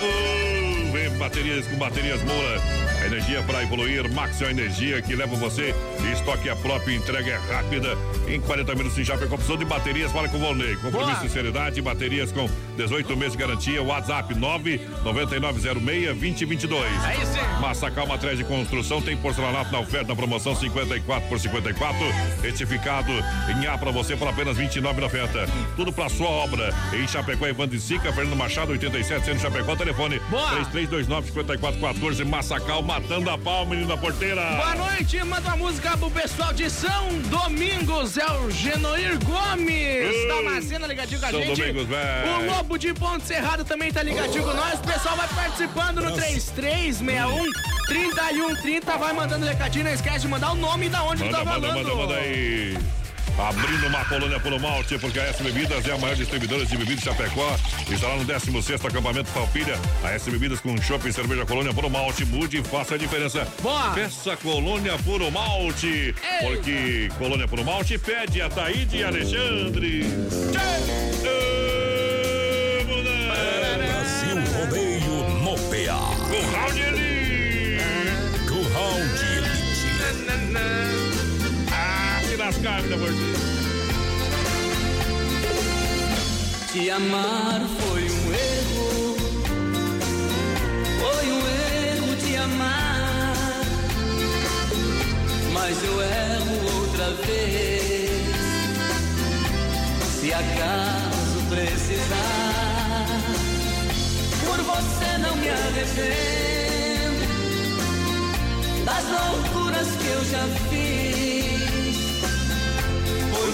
S3: Oh, vem baterias com baterias Moura. Energia para evoluir, Maximum Energia que leva você. Estoque é próprio, entrega é rápida. Em 40 minutos em Chapecó, opção de baterias, fala com o Volney. Compromisso e seriedade, baterias com 18 meses de garantia. WhatsApp 99906-2022.
S7: Aí sim.
S3: Massacal Matriz de Construção tem porcelanato na oferta na promoção 54 por 54. Retificado em A para você por apenas 29,90. Tudo para sua obra. Em Chapecó, Evandro de Sica, Fernando Machado, 87, sendo Chapecó, telefone
S7: Boa.
S3: 3329-5414. Massacal matando a pau, menino da porteira.
S7: Boa noite, manda uma música pro pessoal de São Domingos, é o Genoir Gomes,
S3: Ui.
S7: da Mazena ligadinho com a
S3: São
S7: gente.
S3: Domingos, velho.
S7: O Lobo de Ponte Cerrado também tá ligadinho com nós. O pessoal vai participando no 3361 3130, vai mandando recadinho, não esquece de mandar o nome e da onde
S3: Manda,
S7: tá
S3: manda,
S7: falando.
S3: manda, manda aí. Abrindo uma colônia pelo malte, porque a S Bebidas é a maior distribuidora de bebidas de Chapecó. Está lá no 16 acampamento Palpilha. A S Bebidas com chopp e cerveja colônia puro malte. Mude e faça a diferença.
S7: Boa.
S3: Peça colônia puro malte. Porque colônia puro malte pede a Taíde e Alexandre.
S4: Brasil
S3: Nas cartas, gordinho.
S10: Te amar foi um erro, foi um erro te amar, mas eu erro outra vez. Se acaso precisar, por você não me arrependo das loucuras que eu já fiz.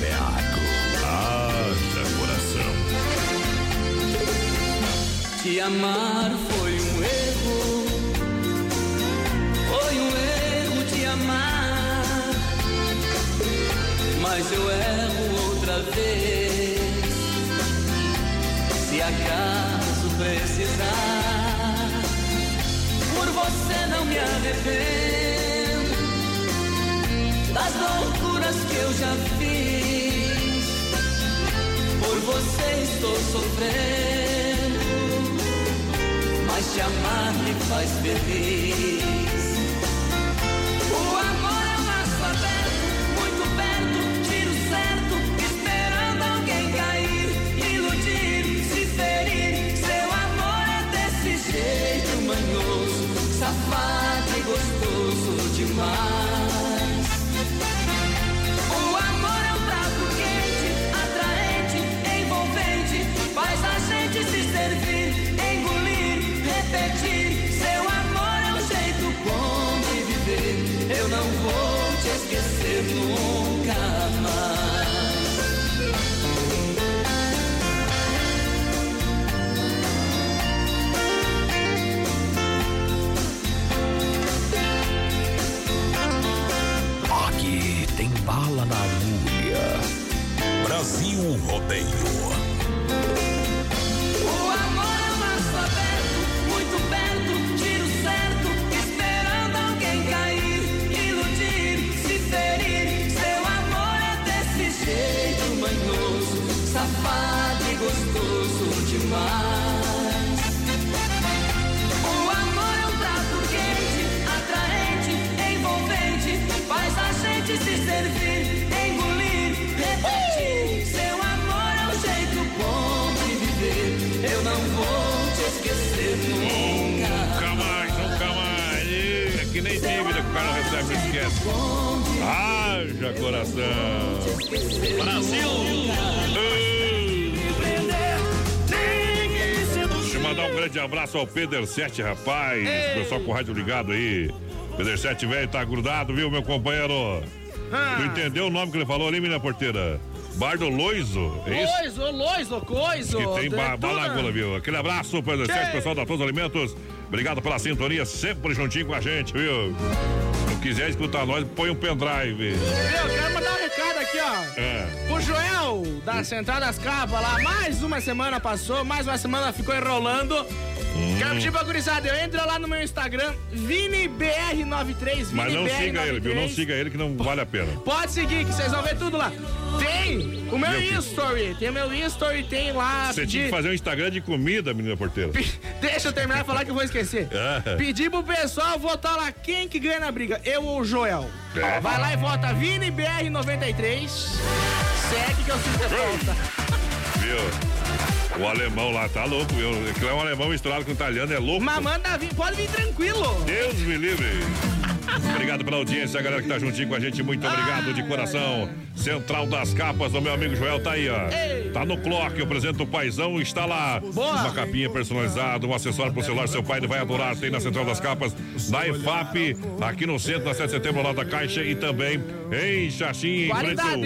S4: Beaco.
S3: Haja coração.
S10: Te amar foi um erro, foi um erro te amar, mas eu erro outra vez. Se acaso precisar, por você não me arrependo das loucuras que eu já fiz. Por você estou sofrendo, mas te amar me faz feliz.
S4: Brasil Rodeio.
S3: Esquece. Haja coração. Brasil! Deixa eu mandar um grande abraço ao Pedro 7, rapaz. Pessoal com o rádio ligado aí. Pedro 7, velho, tá grudado, viu, meu companheiro?
S7: Ah.
S3: Tu entendeu o nome que ele falou ali, menina porteira? Bardo Loiso, é isso?
S7: Coiso, loiso, coiso.
S3: Que tem ba balagula, viu? Aquele abraço
S7: Que?
S3: pessoal da Todos Alimentos. Obrigado pela sintonia, sempre juntinho com a gente, viu? Se quiser escutar nós, põe um pendrive.
S7: Eu quero mandar um recado aqui, ó.
S3: É.
S7: O Joel, da Central das Capas lá, mais uma semana passou, mais uma semana ficou enrolando.
S3: Hum.
S7: Quero pedir pra gurizada, eu entro lá no meu Instagram, ViniBR93,
S3: Mas não
S7: ViniBR93.
S3: siga ele, viu? Não siga ele que não vale a pena.
S7: Pode seguir, que vocês vão ver tudo lá. Tem o meu
S3: Meu
S7: history, tem o meu history, tem lá.
S3: Você
S7: pedir-
S3: tinha que fazer um Instagram de comida, menina porteira.
S7: Deixa eu terminar de falar que eu vou esquecer.
S3: É.
S7: Pedir pro pessoal votar lá quem que ganha na briga, eu ou o Joel.
S3: É.
S7: Vai lá e vota ViniBR93. Segue que eu sinto falta.
S3: Viu? O alemão lá tá louco, viu? Aquilo é um alemão misturado com italiano, é louco.
S7: Mas manda vir, pode vir tranquilo.
S3: Deus me livre. Obrigado pela audiência, a galera que tá juntinho com a gente. Muito obrigado de coração. Central das Capas, o meu amigo Joel tá aí, ó. Tá no clock, eu apresento o paizão, está lá. Uma capinha personalizada, um acessório pro celular, seu pai ele vai adorar. Tem na Central das Capas, na EFAP, aqui no centro, na 7 de setembro, lá da Caixa e também em Xaxim, em frente, ao,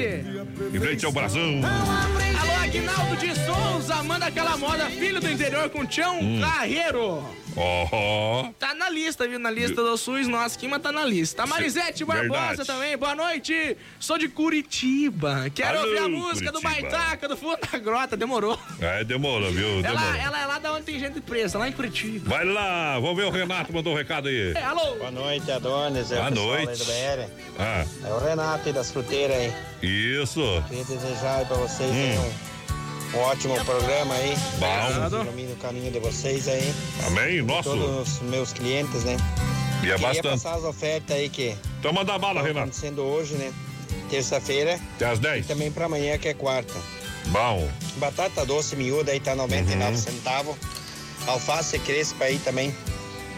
S3: em frente ao Brasão.
S7: Alô, Aguinaldo de Souza, manda aquela moda Filho do Interior com Tião
S3: Hum.
S7: Carreiro.
S3: Ó,
S7: Tá na lista, viu? Na lista do SUS, nossa, aqui, mas tá na lista. A Marisete Barbosa
S3: Verdade.
S7: também, boa noite. Sou de Curitiba. Quero
S3: Alô,
S7: ouvir a música do
S3: Curitiba.
S7: Baitaca, do Fundo da Grota. Demorou.
S3: é, demora, viu?
S7: Ela,
S3: Demora.
S7: ela é lá da onde tem gente presa, lá em Curitiba.
S3: Vai lá, vamos ver o Renato mandou um recado aí.
S7: É, alô?
S22: Boa noite, Adonis. É
S3: Boa noite.
S22: do.
S3: Ah,
S22: É o Renato aí das fruteiras aí.
S3: isso.
S22: Queria desejar aí pra vocês
S3: Hum.
S22: um, um ótimo programa aí.
S3: Bom.
S22: Deus ilumine o caminho de vocês aí.
S3: Amém, nosso.
S22: Todos os meus clientes, né?
S3: E é
S22: Queria
S3: bastante.
S22: passar as ofertas aí que
S3: Então manda bala,
S22: estão
S3: Renato.
S22: acontecendo hoje, né? Terça-feira.
S3: Até às 10.
S22: E também pra amanhã, que é quarta.
S3: Bom.
S22: Batata doce miúda aí tá 99
S3: Uhum.
S22: centavos. Alface crespa aí também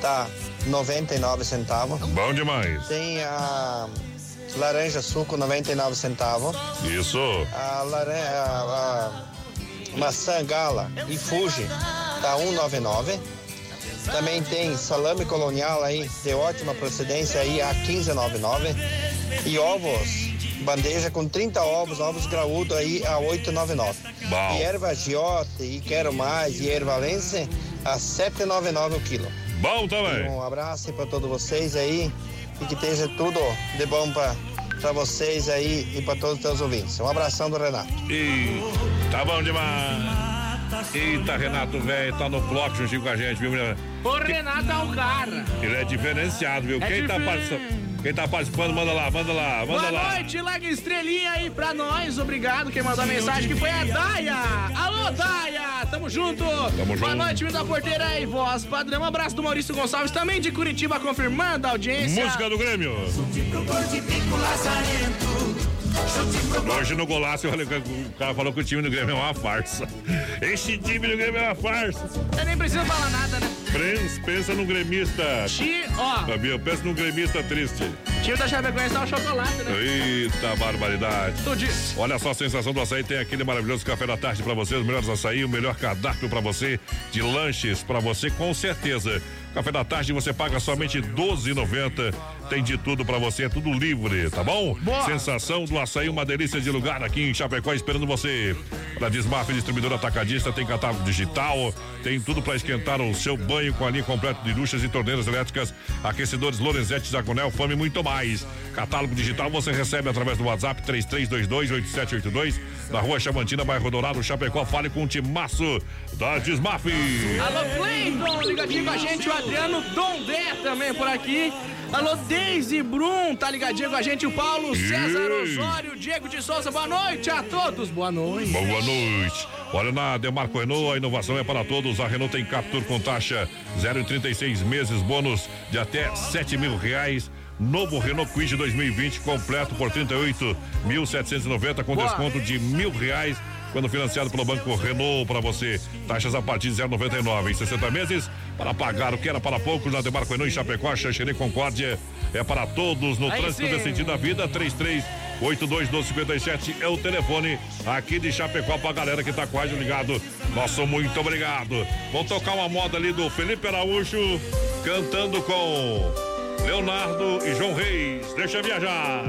S22: tá 99 centavos.
S3: Bom demais.
S22: Tem a laranja suco 99 centavos.
S3: Isso.
S22: A laranja, a, a maçã gala e Fuji tá 199. Também tem salame colonial aí de ótima procedência aí a 15,99 e ovos bandeja com 30 ovos, ovos graúdos aí a 8,99.
S3: Bom.
S22: E erva giote e quero mais e ervalense a 7,99 o quilo.
S3: Bom também.
S22: Um abraço para todos vocês aí e que esteja tudo de bom para para vocês aí e para todos os teus ouvintes. Um abração do Renato.
S3: E tá bom demais. Eita, Renato, velho, tá no clock juntinho com a gente, viu, menina?
S7: O Renato é o cara.
S3: Ele é diferenciado, viu?
S7: É
S3: quem, tá participando, quem tá participando, manda lá, manda lá, manda
S7: Boa
S3: lá.
S7: noite, larga estrelinha aí pra nós. Obrigado quem mandou a mensagem que foi a Daia. Alô, Daia, tamo junto. Boa
S3: junto.
S7: noite, vindo da porteira e voz padrão. Um abraço do Maurício Gonçalves, também de Curitiba, confirmando a audiência.
S3: Música do Grêmio. Hoje no golaço, o cara falou que o time do Grêmio é uma farsa. Esse time do Grêmio é uma farsa.
S7: Eu nem preciso falar nada, né?
S3: Pensa, pensa num gremista.
S7: Ti, ó.
S3: Sabia? Pensa num gremista triste.
S7: O time da Chapecoense dá um chocolate, né?
S3: Eita barbaridade.
S7: Tu disse.
S3: Olha só a sensação do açaí, tem aquele maravilhoso café da tarde pra você, os melhores açaí, o melhor cardápio pra você, de lanches pra você, com certeza. Café da tarde você paga somente R$ 12,90. Tem de tudo pra você, é tudo livre, tá bom? Sensação do açaí, uma delícia de lugar aqui em Chapecó esperando você. Para Desmaf, distribuidora atacadista, tem catálogo digital, tem tudo pra esquentar o seu banho com a linha completa de duchas e torneiras elétricas, aquecedores Lorenzetti, Zagonel, Fome e muito mais. Catálogo digital você recebe através do WhatsApp 33228782 na Rua Chamantina, bairro Dourado, Chapecó. Fale com o timaço da Desmaf.
S7: Alô, Cleiton, ligadinho com a gente. O Adriano Dondé também por aqui. Alô, Deise Brum, tá ligadinho com a gente. O Paulo César Osório, Diego de Souza. Boa noite a todos. Boa noite.
S3: Boa noite. Olha na Demarco Renault, a inovação é para todos. A Renault tem Captur com taxa 0,36 meses, bônus de até 7 mil reais. Novo Renault Quid 2020 completo por 38.790 com
S7: Boa.
S3: desconto de mil reais quando financiado pelo Banco Renault para você. Taxas a partir de 0,99 em 60 meses para pagar o que era para poucos na Demarco Renault em Chapecó, Xanxerê, Concórdia é para todos no
S7: Aí
S3: trânsito
S7: sim.
S3: sentido da vida. 33 821257 é o telefone aqui de Chapecó pra galera que tá quase ligado. Nosso muito obrigado. Vamos tocar uma moda ali do Felipe Araújo cantando com Leonardo e João Reis. Deixa viajar.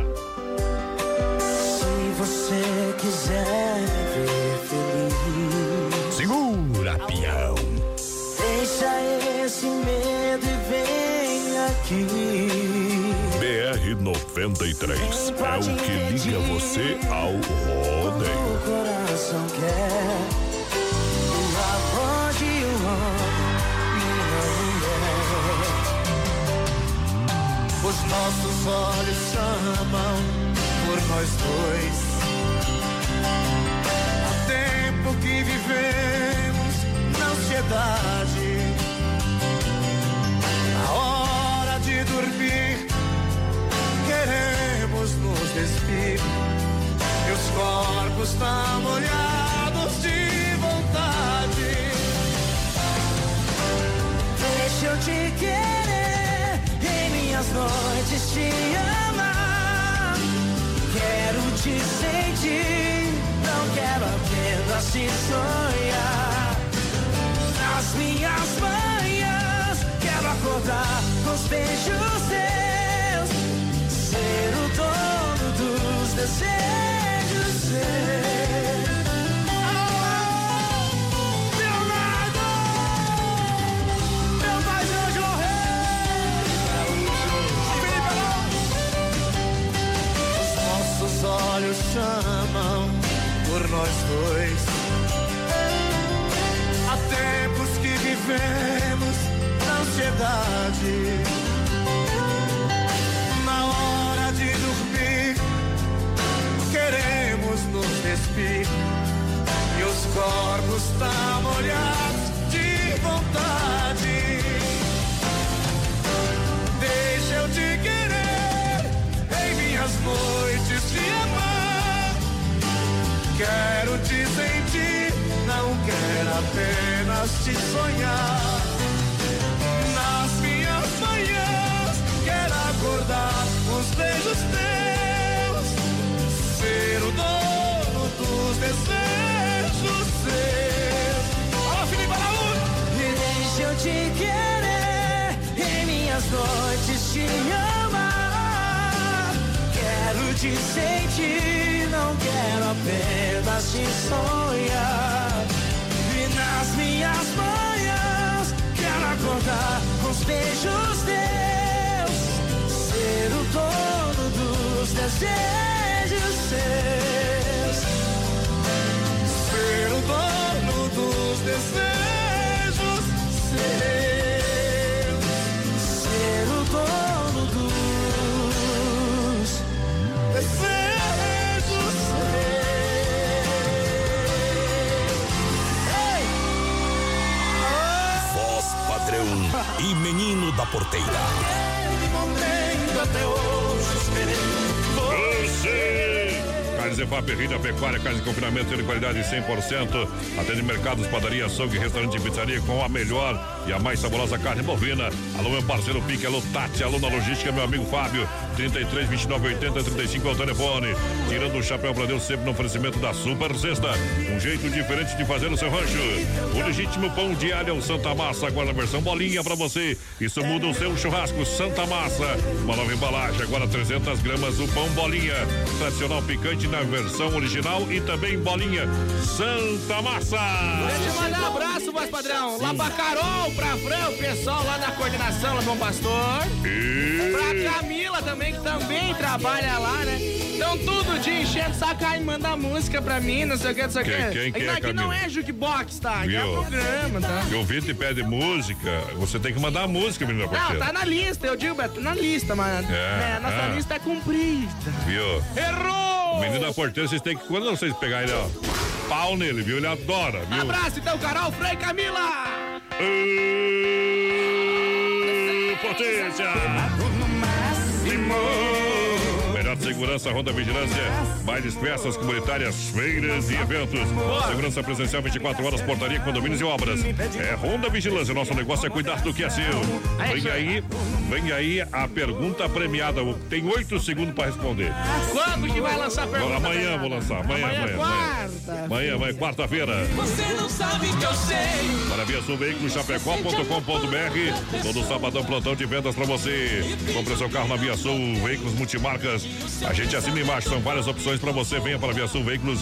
S8: Você quiser me ver feliz,
S4: Segura, peão.
S8: deixa esse medo e vem aqui.
S23: BR 93 é o que liga você ao rodeio.
S8: O coração quer uma voz de um homem e uma mulher. Os nossos olhos chamam por nós dois. Há tempo que vivemos na ansiedade. A hora de dormir, queremos nos despir. E os corpos estão molhados de vontade. Deixa eu te querer, em minhas noites te amar. Quero te sentir, quero apenas te sonhar. Nas minhas manhãs, quero acordar com os beijos teus. Ser o dono dos desejos seus. Nós dois. Há tempos que vivemos na ansiedade. Na hora de dormir, queremos nos despir. E os corpos estão molhados de vontade. Deixa eu te querer em minhas noites te amar. Quero te sentir, não quero apenas te sonhar. Nas minhas manhãs, quero acordar os beijos teus. Ser o dono dos desejos seus. Fala, Felipe Araújo! E deixa eu te querer, em minhas noites te amar. Te sentir, não quero apenas te sonhar. E nas minhas manhãs, quero acordar com os beijos teus. Ser o dono dos desejos seus. Ser o dono dos desejos
S4: e menino da porteira.
S3: Você! Carnes EFAP, Rida Pecuária, carne de confinamento de qualidade 100%. Atende mercados, padaria, açougue, restaurante e pizzaria com a melhor e a mais saborosa carne bovina. Alô, meu parceiro Pique, alô, Tati, alô, na logística, meu amigo Fábio. 33 29 80 35 é o telefone. Tirando o chapéu pra Deus, sempre no oferecimento da Super Sexta. Um jeito diferente de fazer o seu rancho. O legítimo pão de alho é o Santa Massa, agora na versão bolinha pra você. Isso muda o seu churrasco Santa Massa. Uma nova embalagem, agora 300 gramas, o pão bolinha. Tradicional picante na versão original e também bolinha Santa Massa.
S7: Deixa eu mandar um abraço, voz padrão. Lá pra Carol, pra Fran, o pessoal lá da coordenação, lá do Bom Pastor.
S3: E...
S7: Pra Camila também, que também trabalha lá, né? Então, todo dia enchendo o saco, ai, manda música pra mim, não sei o que, não sei o que.
S3: Quem- quem que é,
S7: Aqui não
S3: Camila?
S7: é jukebox, tá? Aqui é programa, tá?
S3: Se o ouvinte pede música, você tem que mandar a música, menina
S7: Não,
S3: parceira.
S7: tá na lista, eu digo, Beto, na lista, mas
S3: É,
S7: né, nossa
S3: é.
S7: lista é comprida.
S3: Viu?
S7: Errou!
S3: O menino da porteira, vocês têm que, quando vocês pegarem ele, ó, pau nele, viu? Ele adora, viu?
S7: Abraço então, Carol, Fran e Camila!
S3: Ô, potência! Melhor Segurança, Ronda Vigilância, bailes, festas comunitárias, feiras e eventos. Segurança presencial 24 horas, portaria, condomínios e obras. É Ronda Vigilância, nosso negócio é cuidar do que é seu. Vem aí, vem aí a pergunta premiada. Tem oito segundos para responder.
S7: Quando que vai lançar a pergunta?
S3: Amanhã vou lançar, amanhã,
S7: Amanhã,
S3: amanhã.
S7: quarta.
S3: Amanhã, amanhã, quarta-feira.
S5: Você não sabe que eu sei.
S3: Para Via Sul Veículos, chapecó.com.br. Todo sabadão, plantão de vendas para você. Compre seu carro na Via Sul Veículos Multimarcas. A gente assina embaixo, são várias opções para você. Venha para Via Sul Veículos.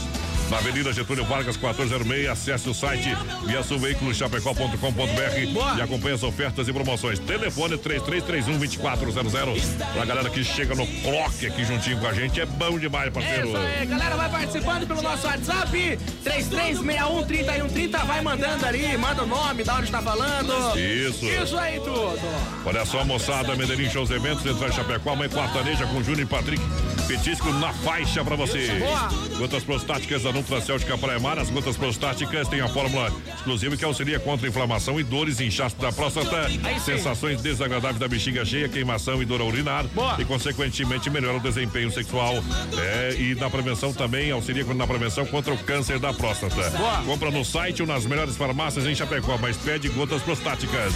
S3: Na Avenida Getúlio Vargas, 1406. Acesse o site viasulveiculoschapecó.com.br e acompanhe as ofertas e promoções. Telefone 3331-2400. Pra galera que chega no clock aqui juntinho com a gente. É bom demais, parceiro.
S7: Isso aí, galera, vai participando pelo nosso WhatsApp 33613130, vai mandando ali, manda o nome, da onde está falando.
S3: Isso.
S7: Isso aí tudo.
S3: Olha só, moçada, Medellín Shows Eventos, Central Chapecó, amanhã quartaneja com Júnior e Patrick. Petisco na faixa pra você. Gotas prostáticas da Nutracêutica Praia Mar. As gotas prostáticas têm a fórmula exclusiva que auxilia contra inflamação e dores, inchaço da próstata, sensações desagradáveis da bexiga cheia, queimação e dor ao urinar.
S7: Boa.
S3: E, consequentemente, melhora o desempenho sexual. É, e na prevenção também, auxilia na prevenção contra o câncer da próstata.
S7: Boa.
S3: Compra no site ou nas melhores farmácias em Chapecó, mas pede gotas prostáticas.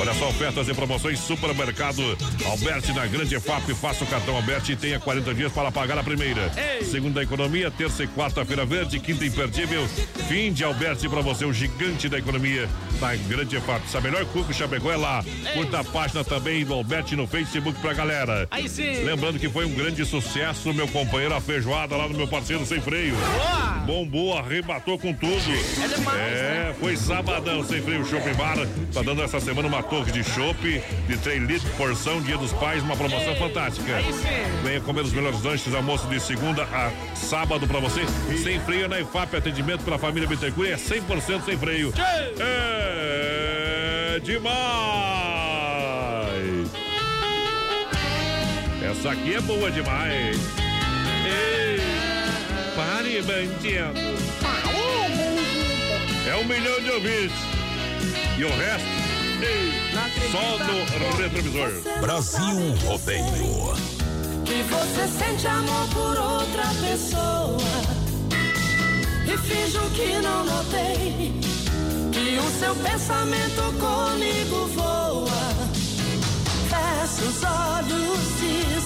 S3: Olha só, ofertas e promoções Supermercado Alberti na Grande EFAP. Faça o cartão Alberti e tenha 40 dias para pagar a primeira. Segunda economia, terça e quarta-feira verde, quinta imperdível. Fim de Alberti para você, o gigante da economia na Grande EFAP. Essa melhor cuca Chapecó é lá. Curta a página também do Alberti no Facebook pra galera.
S7: Aí sim.
S3: Lembrando que foi um grande sucesso, meu companheiro, a feijoada lá no meu parceiro sem freio.
S7: Boa.
S3: Bombou, arrebatou com tudo.
S7: É demais,
S3: É, foi sabadão sem freio Shopping Bar. Tá dando essa semana uma torre de chopp de 3 litros, porção, dia dos pais, uma promoção fantástica.
S7: Aí sim.
S3: Venha comer os melhores lanches, almoço de segunda a sábado pra você. Sem freio na IFAP, atendimento pela família Bittencourt é 100% sem freio. É demais! Essa aqui é boa demais. Bandido. É um milhão de ouvintes. E o resto, ei, só no retrovisor.
S20: Brasil Rodeio.
S10: Que você sente amor por outra pessoa E finjo que não notei Que o seu pensamento comigo voa Fecha os olhos, diz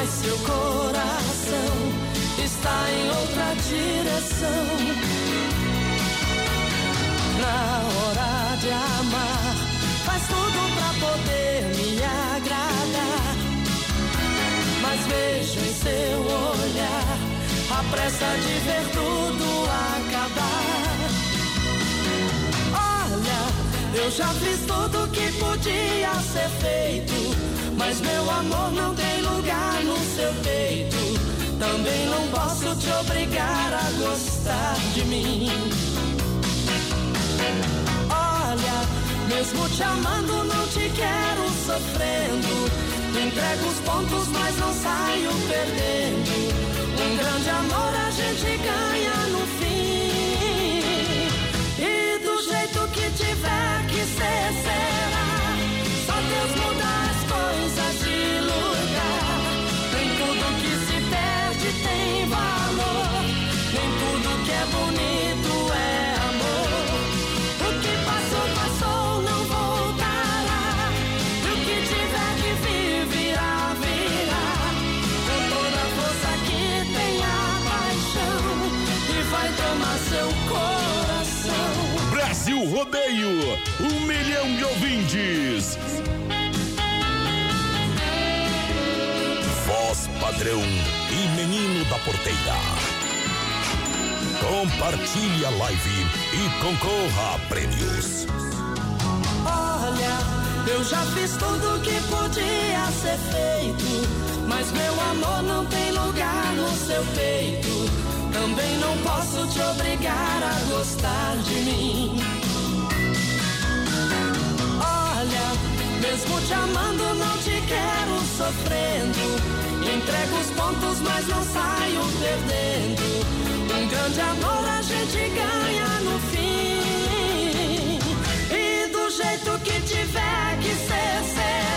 S10: Mas seu coração está em outra direção na hora de amar. Faz tudo pra poder me agradar. Mas vejo em seu olhar a pressa de ver tudo acabar. Olha, eu já fiz tudo que podia ser feito. Mas meu amor não tem lugar no seu peito. Também não posso te obrigar a gostar de mim. Olha, mesmo te amando, não te quero sofrendo. Entrego os pontos, mas não saio perdendo. Um grande amor a gente ganha
S4: Brasil Rodeio, um milhão de ouvintes.
S20: Voz padrão e menino da porteira. Compartilhe a live e concorra a prêmios.
S10: Olha, eu já fiz tudo que podia ser feito, mas meu amor não tem lugar no seu peito. Também não posso te obrigar a gostar de mim. Mesmo te amando, não te quero sofrendo. Entrego os pontos, mas não saio perdendo. Um grande amor a gente ganha no fim. E do jeito que tiver que bonito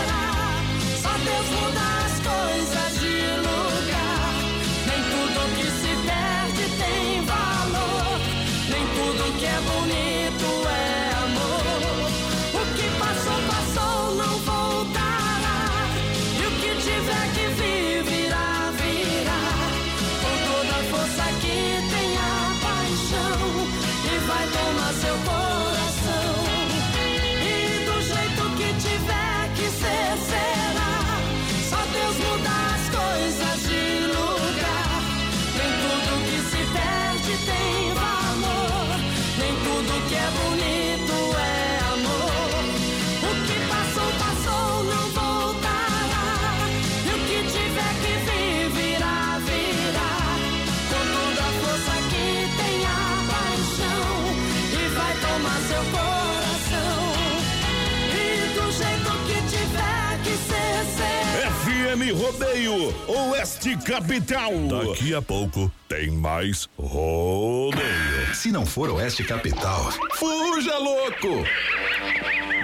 S4: Oeste Capital. Daqui a pouco tem mais rodeio.
S24: Se não for Oeste Capital,
S4: fuja louco!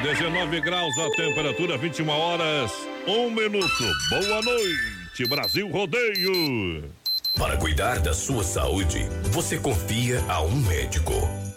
S3: 19 graus a temperatura, 21 horas, um minuto. Boa noite, Brasil Rodeio.
S25: Para cuidar da sua saúde, você confia a um médico.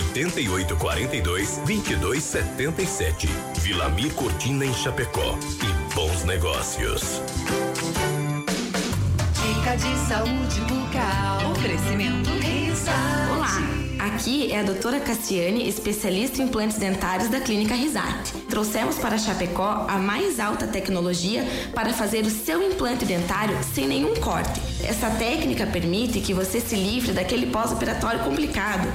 S25: 88 42 22 77. Vilamir Cortina em Chapecó. E bons negócios.
S26: Dica de saúde bucal. Oferecimento Risate.
S27: Olá, aqui é a doutora Cassiane, especialista em implantes dentários da Clínica Risate. Trouxemos para Chapecó a mais alta tecnologia para fazer o seu implante dentário sem nenhum corte. Essa técnica permite que você se livre daquele pós-operatório complicado.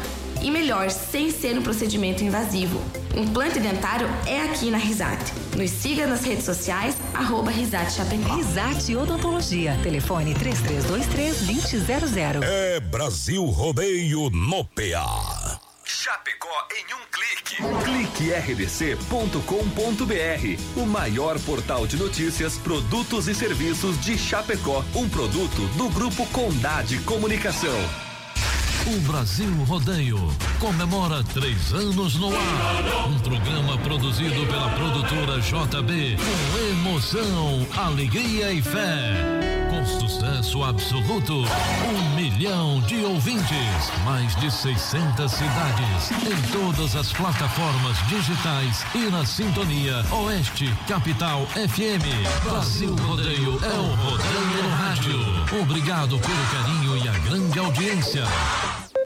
S27: E melhor, sem ser um procedimento invasivo. Implante dentário é aqui na Risate. Nos siga nas redes sociais, arroba Risate Chapecó.
S19: Risate Odontologia. Telefone 3323-2000.
S4: É Brasil Rodeio no PA.
S17: Chapecó em um clique. Clique rdc.com.br, o maior portal de notícias, produtos e serviços de Chapecó, um produto do grupo Condade Comunicação.
S20: O Brasil Rodeio comemora três anos no ar. Um programa produzido pela produtora JB com emoção, alegria e fé. Com sucesso absoluto, um milhão de ouvintes, mais de 600 cidades, em todas as plataformas digitais e na sintonia Oeste Capital FM. Brasil Rodeio é o Rodeio no Rádio. Obrigado pelo carinho e a grande audiência.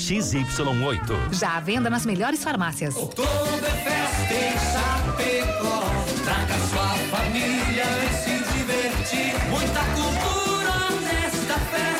S28: XY8.
S19: Já à venda nas melhores farmácias.
S10: Todo é festa em Chapecó. Traga sua família e se divertir. Muita cultura nesta festa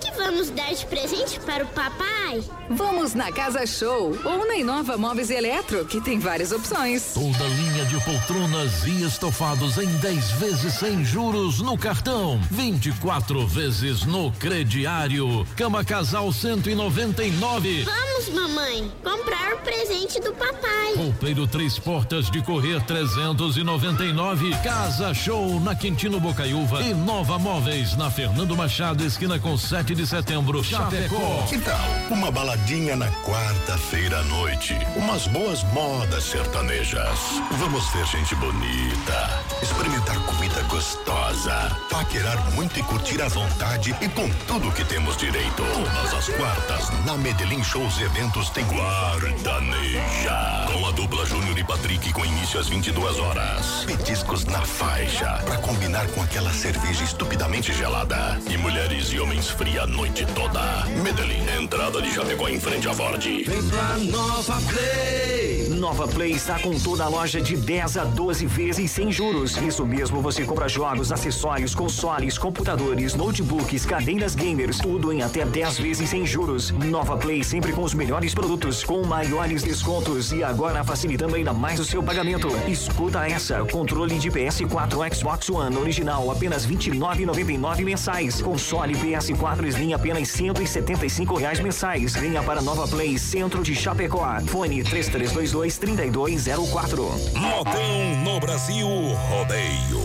S18: que vamos dar de presente para o papai?
S26: Vamos na Casa Show ou na Inova Móveis e Eletro, que tem várias opções.
S20: Toda linha de poltronas e estofados em 10 vezes sem juros no cartão. 24 vezes no crediário. Cama Casal 199.
S18: Vamos, mamãe, comprar o presente do papai.
S20: Roupeiro Três Portas de Correr 399. Casa Show na Quintino Bocaiúva e Nova Móveis na Fernando Machado, esquina com 7 de setembro. Chapecó.
S1: Que tal uma baladinha na quarta-feira à noite? Umas boas modas sertanejas. Vamos ter gente bonita, experimentar comida gostosa, paquerar muito e curtir à vontade e com tudo que temos direito. Todas as quartas, na Medellín Shows e Eventos tem Guardaneja. Com a dupla Júnior e Patrick com início às 22 horas. Petiscos na faixa, para combinar com aquela cerveja estupidamente gelada. E mulheres e homens fria a noite toda. Medellín, entrada de Chapecó em frente à Ford.
S11: Vem pra Nova Play. Nova Play está com toda a loja de 10 a 12 vezes sem juros. Isso mesmo, você compra jogos, acessórios, consoles, computadores, notebooks, cadeiras gamers, tudo em até 10 vezes sem juros. Nova Play sempre com os melhores produtos, com maiores descontos e agora facilitando ainda mais o seu pagamento. Escuta essa, controle de PS4 Xbox One original apenas 29,99 mensais. Console PS4 Slim apenas 175 reais mensais. Venha para Nova Play Centro de Chapecó. Fone 3322 3204.
S2: Modão no Brasil Rodeio.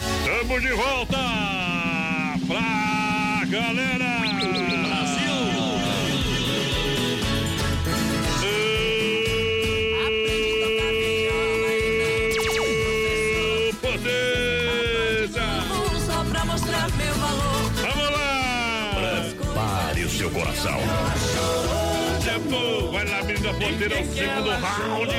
S3: Estamos de volta pra galera. Vai lá, menina porteira, o segundo round.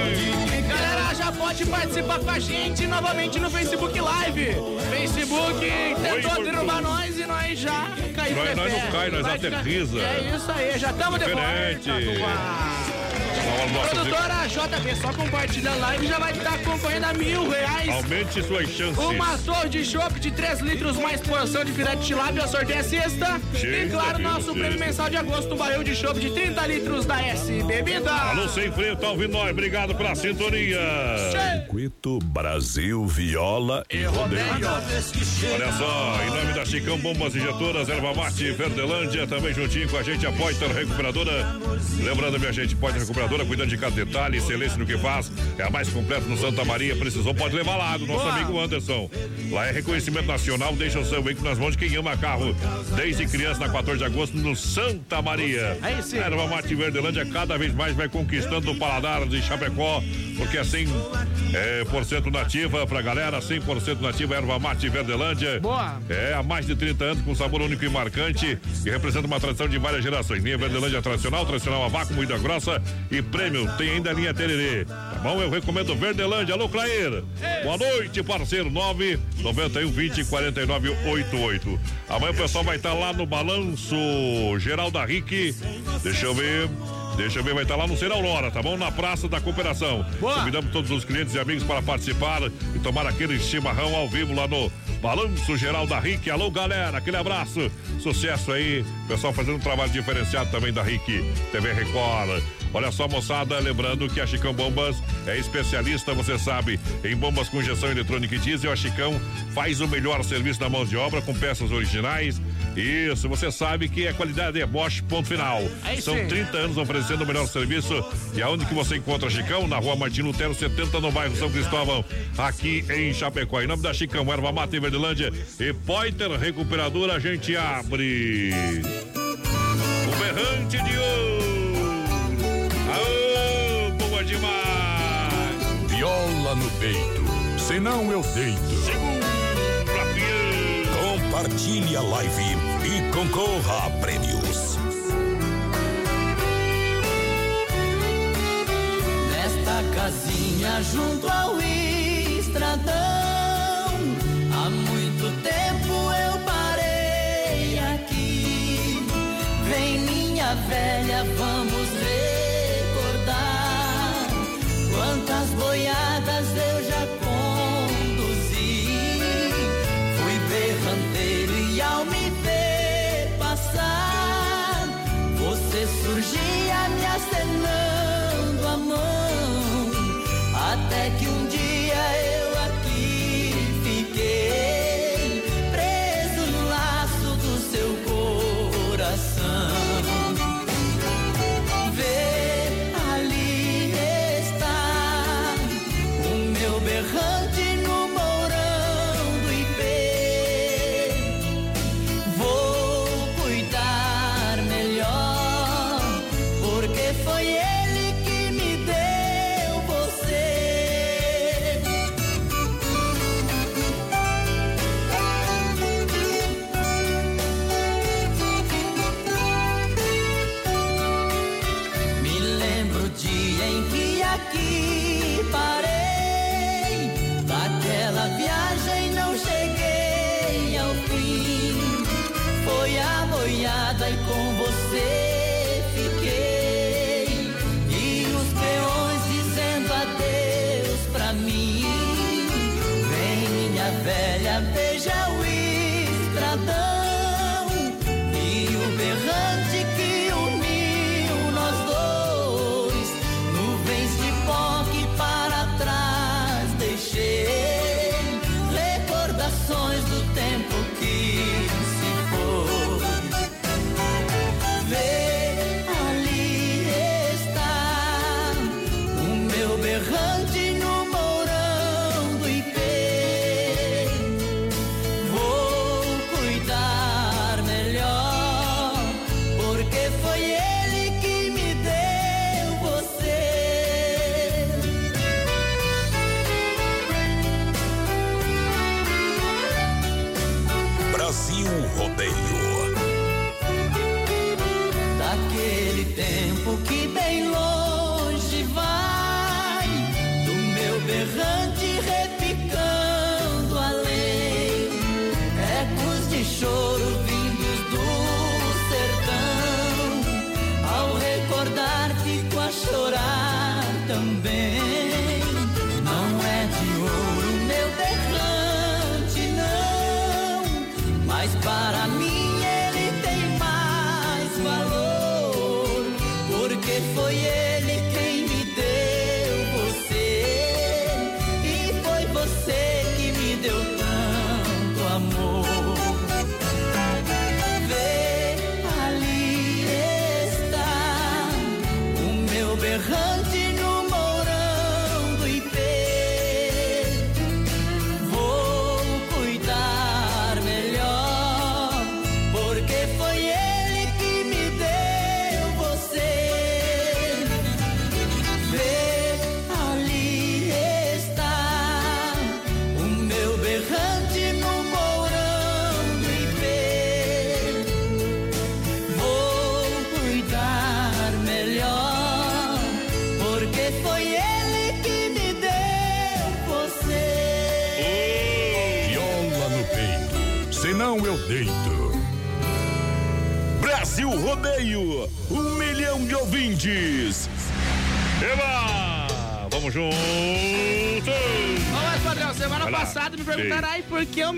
S7: Galera, já pode participar com a gente novamente no Facebook Live. Facebook tentou derrubar nós e nós já caiu
S3: Nós- nós não cai, nós aterriza.
S7: É isso aí, já estamos de volta. Produtora JB, só compartilha a live já vai estar concorrendo a mil reais.
S3: Aumente suas chances.
S7: Uma torre de chopp de 3 litros mais porção de filé de tilápia, sorteio é sexta. E claro, nosso prêmio mensal de agosto, um barril de chopp de 30 litros da S Bebida.
S3: Alô, sem freio, tá ouvindo nós? Obrigado pela sintonia.
S2: Circuito Brasil Viola e Rodeio.
S3: Olha só, em nome da Chicão Bombas Injetoras, Erva Mate, Verdelândia, também juntinho com a gente, a Poiter Recuperadora. Lembrando, minha gente, Poiter Recuperadora, cuidando de cada detalhe, excelência no que faz, é a mais completa no Santa Maria. Precisou, pode levar lá, do nosso
S7: Boa.
S3: amigo Anderson. Lá é reconhecimento nacional, deixa o seu veículo nas mãos de quem ama carro. Desde criança, na 14 de agosto, no Santa Maria.
S7: Aí sim.
S3: Erva Mate Verdelândia cada vez mais vai conquistando o paladar de Chapecó, porque é 100% é, por cento nativa pra galera, 100% nativa Erva Mate Verdelândia.
S7: Boa.
S3: É, há mais de 30 anos, com sabor único e marcante, e representa uma tradição de várias gerações. Linha Verdelândia tradicional, tradicional a vácuo, moída grossa e Tem ainda a linha Tererê. Tá bom? Eu recomendo Verdelândia. Alô, Clair. Boa noite, parceiro. 9 91 20 49 88. Amanhã o pessoal vai estar lá no Balanço Geral da. Deixa eu ver. Deixa eu ver, vai estar lá no Ser Aurora, tá bom? Na Praça da Cooperação.
S7: Boa.
S3: Convidamos todos os clientes e amigos para participar e tomar aquele chimarrão ao vivo lá no Balanço Geral da RIC. Alô, galera, aquele abraço. Sucesso aí. Pessoal fazendo um trabalho diferenciado também da RIC, TV Record. Olha só, moçada, lembrando que a Chicão Bombas é especialista, você sabe, em bombas com injeção eletrônica e diesel. A Chicão faz o melhor serviço na mão de obra com peças originais. Isso, você sabe que a qualidade é Bosch, ponto final.
S7: Aí
S3: São
S7: sim.
S3: 30 anos oferecendo o melhor serviço. E aonde que você encontra Chicão? Na rua Martin Lutero 70, no bairro São Cristóvão, aqui em Chapecó. Em nome da Chicão, Erva Mata em Verdelândia e Poiter Recuperadora, a gente abre. O berrante de ouro. Aô, boa demais.
S2: Viola no peito, senão eu deito.
S3: Segura.
S2: Compartilhe a live concorra a prêmios.
S10: Nesta casinha junto ao estradão, há muito tempo eu parei aqui. Vem minha velha, vamos recordar quantas boiadas eu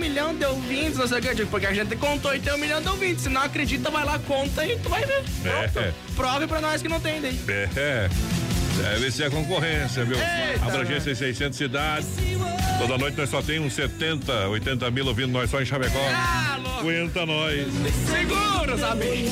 S4: milhão de ouvintes?
S7: Não sei o que eu digo, porque a gente contou e tem um milhão de ouvintes. Se não acredita, vai lá, conta e tu vai ver.
S3: É,
S7: Prove pra nós que não tem daí.
S3: é. Deve ser a concorrência, viu?
S7: Eita,
S3: Abrangência em 600 cidades. Toda noite nós só tem uns 70, 80 mil ouvindo nós só em Chapecó.
S7: Ah, louco.
S3: Aguenta nós.
S7: Seguro, sabe?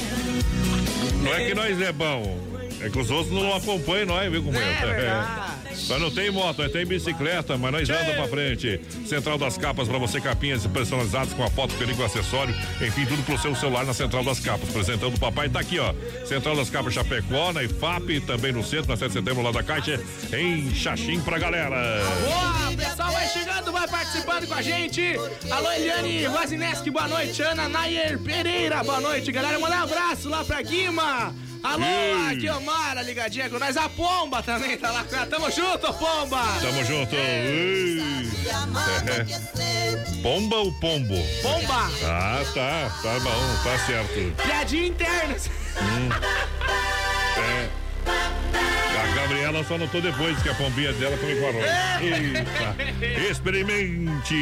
S3: Não é que nós é bom. É que os outros não acompanham nós, viu como é?
S7: É.
S3: Nós não tem moto, nós tem bicicleta, mas nós andamos pra frente. Central das Capas pra você, capinhas personalizadas com a foto, perigo, acessório, enfim, tudo pro seu celular na Central das Capas. Apresentando o papai, tá aqui, ó. Central das Capas Chapecó, na IFAP, também no centro, na 7 de setembro, lá da Caixa, em Xaxim pra galera.
S7: Boa, pessoal vai chegando, vai participando com a gente. Alô, Eliane Vazineski, boa noite. Ana Nayer Pereira, boa noite, galera. Manda um abraço lá pra Guima. Alô,
S3: Ei.
S7: aqui o Mara ligadinha com nós. A Pomba também tá lá com ela. Tamo junto, Pomba.
S3: Tamo junto. É. Pomba ou pombo?
S7: Pomba.
S3: Ah, tá. Tá bom, tá certo.
S7: Piadinha interna.
S3: Hum. É. A Gabriela só notou depois que a pombinha dela também parou. Eita. Experimente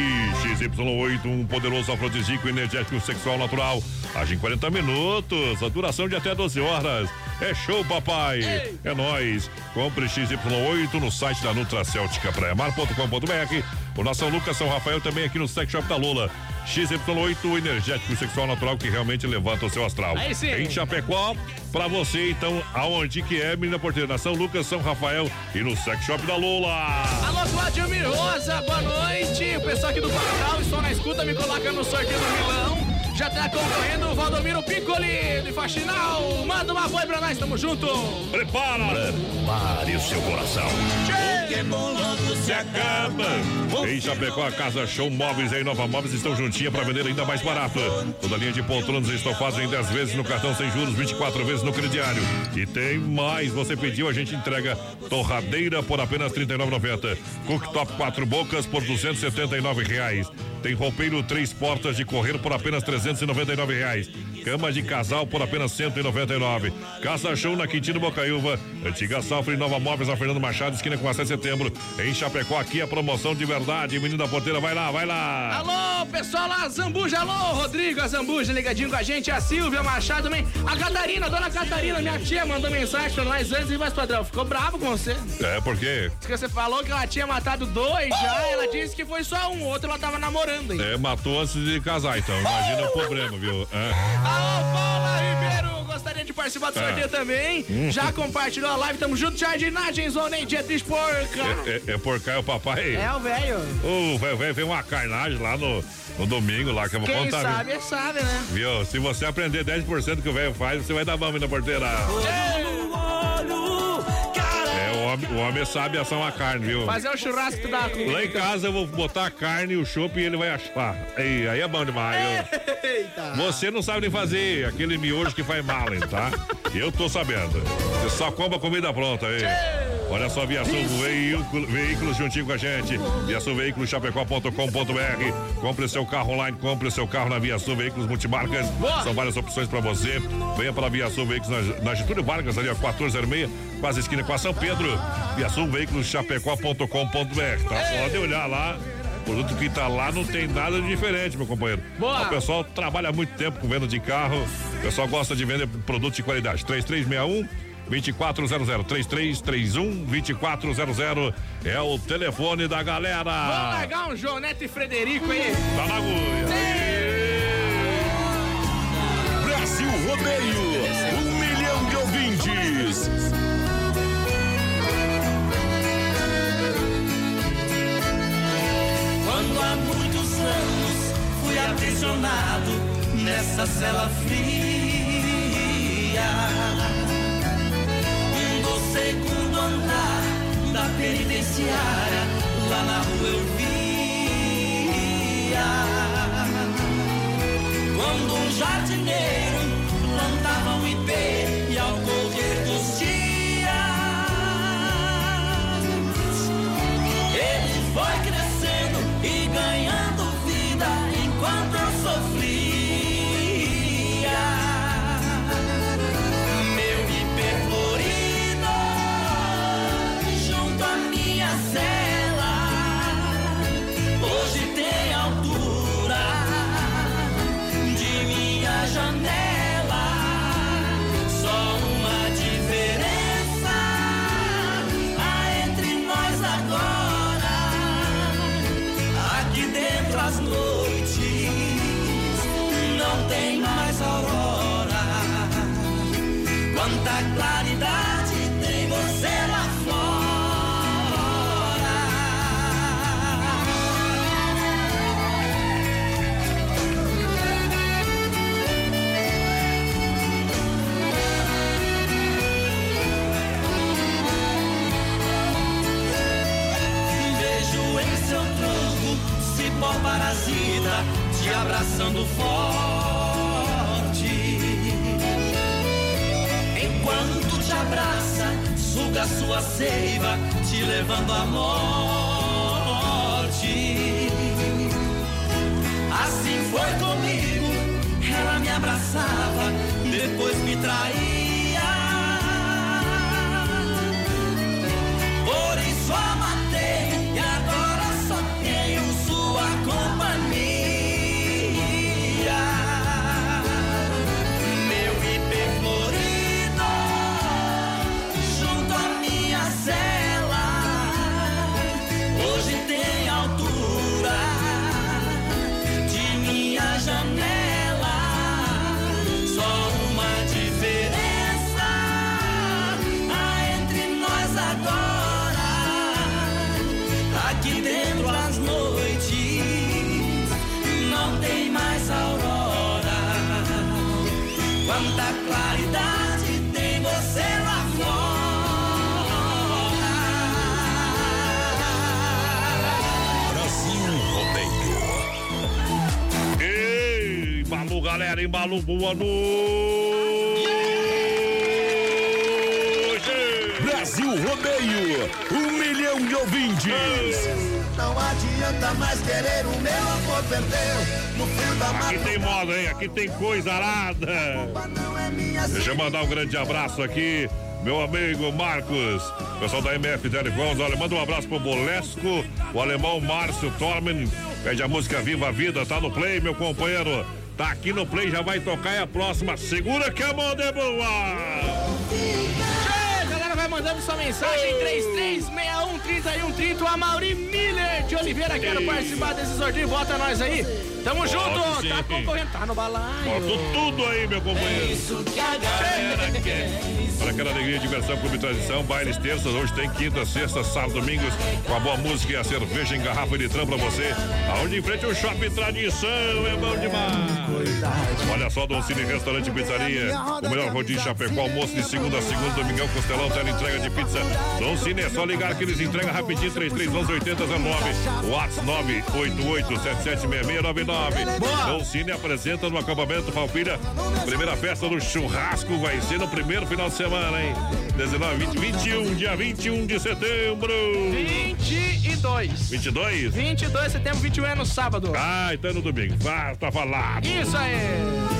S3: XY8, um poderoso afrodisíaco energético sexual natural. Age em 40 minutos, a duração de até 12 horas. É show, papai. É nóis. Compre XY8 no site da Nutracêutica praiamar.com.br. O nosso Lucas São Rafael também aqui no Sex Shop da Lula. XY8 energético sexual natural que realmente levanta o seu astral.
S7: Aí sim.
S3: Em Chapecó, pra você então, aonde que é, menina porteira, na São Lucas, São Rafael e no Sex Shop da Lula.
S7: Alô, Cláudio Mirosa, boa noite. O pessoal aqui do Coral, estou na escuta, me coloca no sorteio do Milão. Já tá concorrendo o Valdomiro Piccoli de Faxinal. Manda uma boi pra nós, tamo junto.
S3: Prepara! Prepare o seu coração.
S10: Que bom logo se
S3: acaba. Em Chapecó, a Casa Show Móveis e Nova Móveis estão juntinha para vender ainda mais barato. Toda linha de poltronas estofados em 10 vezes no cartão sem juros, 24 vezes no crediário. E tem mais. Você pediu, a gente entrega torradeira por apenas R$ 39,90. Cooktop quatro bocas por 279 reais. Tem roupeiro três portas de correr por apenas 399 reais. Cama de casal por apenas 199. Casa Show na Quintino Bocaiúva. Antiga Safra e Nova Móveis na Fernando Machado, esquina com a 7 de setembro. Em Chapecó, aqui a promoção de verdade. Menino da Porteira, vai lá, vai lá.
S7: Alô, pessoal lá, Zambuja, alô, Rodrigo, a Zambuja ligadinho com a gente, a Silvia Machado também, a Catarina, a dona Catarina, minha tia, mandou mensagem pra nós antes e mais padrão, ficou bravo com você.
S3: É, por quê?
S7: Diz que você falou que ela tinha matado dois já, ela disse que foi só um, outro ela tava namorando ainda.
S3: É, matou antes de casar, então. Imagina o problema, viu? É.
S7: Alô, Paula Ribeiro, gostaria de participar do
S3: Ah.
S7: sorteio também.
S3: Hum.
S7: Já compartilhou a live, tamo junto, Jardinagem, Zona em Dietrich Porca.
S3: É, é, é por cá, é o papai.
S7: É o velho.
S3: O velho fez uma carnagem lá no, no domingo, lá, que eu vou
S7: Quem
S3: contar. viu?
S7: sabe, sabe, né?
S3: Viu? Se você aprender 10% que o velho faz, você vai dar bamba na porteira. É, homem, o homem sabe assar uma carne, viu?
S7: Fazer o churrasco da comida.
S3: Lá em casa eu vou botar a carne e o chopp e ele vai achar. Aí, aí é bom demais. eu-
S7: Eita.
S3: Você não sabe nem fazer aquele miojo que faz mal, hein, tá? Eu tô sabendo. Você só compra comida pronta aí. Olha só, Viação Veículo, Veículos juntinho com a gente. Viação Veículos Chapecó.com.br. Compre seu carro online, compre seu carro na Viação Veículos Multimarcas. São várias opções pra você. Venha para a Viação Veículos na, na Getúlio Vargas, ali, ó, 1406, quase esquina com a São Pedro. Viação Veículos Chapecó.com.br, tá? Pode olhar lá. O produto que tá lá não tem nada de diferente, meu companheiro.
S7: Boa.
S3: O pessoal trabalha muito tempo com venda de carro. O pessoal gosta de vender produtos de qualidade. 3361 2400 3331 2400 é o telefone da
S7: Vamos
S3: galera.
S7: largar um João Neto e Frederico aí.
S3: Tá na agulha.
S4: Brasil Rodeio, um milhão de ouvintes.
S13: Há muitos anos fui aprisionado nessa cela fria. Do segundo andar da penitenciária lá na rua eu via. Quando um jardineiro plantava um ipê e ao correr dos dias ele foi crescendo e ganhando vida enquanto eu sofria. Quanta claridade tem você lá Vejo em seu tronco cipó parasita te abraçando forte. Sua seiva, te levando à morte. Assim foi comigo, ela me abraçava,
S3: galera, embalou, boa noite.
S4: Brasil Rodeio, um milhão de ouvintes.
S6: Não adianta mais querer o meu amor perdeu. No frio da
S3: Aqui tem moda, hein? Aqui tem coisa arada. Deixa eu mandar um grande abraço aqui. Meu amigo Marcos, pessoal da MF Telecoms, olha, manda um abraço pro Bolesco, o alemão Márcio Tormen, pede a música Viva a Vida, tá no play, meu companheiro. Tá aqui no play, já vai tocar, é a próxima. Segura que a moda é boa!
S7: Tchê, galera vai mandando sua mensagem 33613130. O Mauri Miller de Oliveira quer participar desse sorteio. Bota nós aí. Tamo junto.
S3: sim.
S7: Tá concorrendo. Tá no balaio.
S3: Boto tudo aí, meu companheiro.
S7: É isso que a galera quer.
S3: Para aquela alegria, diversão, clube tradição, bailes terças, hoje tem quinta, sexta, sábado, domingos, com a boa música e a cerveja em garrafa de litrão pra você. Aonde em frente o shopping tradição, é bom demais. Olha só, Dom Cine Restaurante e Pizzaria, o melhor rodízio Chapecó, almoço de segunda a segunda, domingão, costelão, tela entrega de pizza. Dom Cine, é só ligar que eles entregam rapidinho, 3311 8009, WhatsApp 988776699. Dom Cine apresenta no acampamento Falpilha, primeira festa do churrasco vai ser no primeiro final de semana, hein? 19, 20, 21, dia 21 de setembro.
S7: 22.
S3: 22?
S7: 22 de setembro, 21 é no sábado.
S3: Ah, então é no domingo. Ah, tá falado.
S7: Isso aí.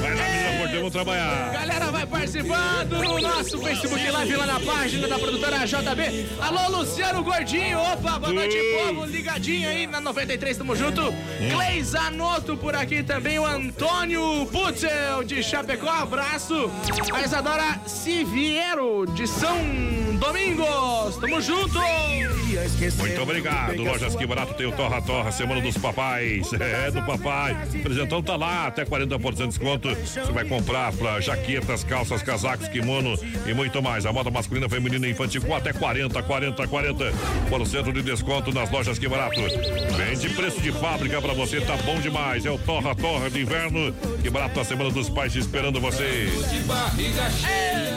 S3: Vai lá, vamos trabalhar.
S7: Galera, vai participando no nosso Facebook Live lá na página da produtora JB. Alô, Luciano Gordinho. Opa, boa noite, povo. Ligadinho aí na 93, tamo junto. Cleis Anoto por aqui também. O Antônio Putzel de Chapecó, abraço. A Isadora Siviero de São Domingos. Tamo junto.
S3: Muito obrigado. Lojas Que Barato tem o Torra Torra, Semana dos Papais. É, do papai. O presentão tá lá, até 40% de desconto. Você vai comprar pra jaquetas, calças, casacos, kimono e muito mais. A moda masculina, feminina e infantil com até 40, 40, 40 por cento de desconto nas lojas Que Barato. Vende preço de fábrica pra você, tá bom demais. É o Torra Torra de inverno. Que Barato na Semana dos Pais esperando você.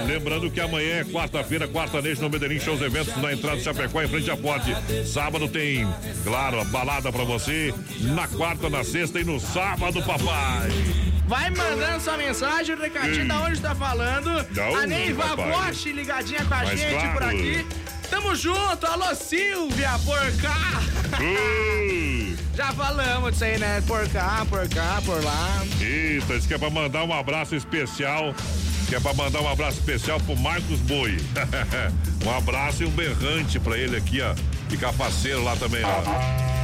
S3: Lembrando que amanhã é quarta-feira, quarta noite no Medellín Shows Eventos na entrada do Chapecó em frente à Ponte. Sábado tem, claro, a balada pra você. Na quarta, na sexta e no sábado, papai.
S7: Vai mandando sua mensagem, o recadinho
S3: Hum.
S7: da onde tá falando. A Neiva? Bosch ligadinha com a
S3: Mas
S7: gente
S3: claro.
S7: por aqui. Tamo junto, alô Silvia, por cá.
S3: Hum.
S7: Já falamos disso aí, né? Por cá, por cá, por lá.
S3: Eita, isso que é pra mandar um abraço especial. Que é pra mandar um abraço especial pro Marcos Boi. um abraço e um berrante pra ele aqui, ó. E capaceiro lá também, ó.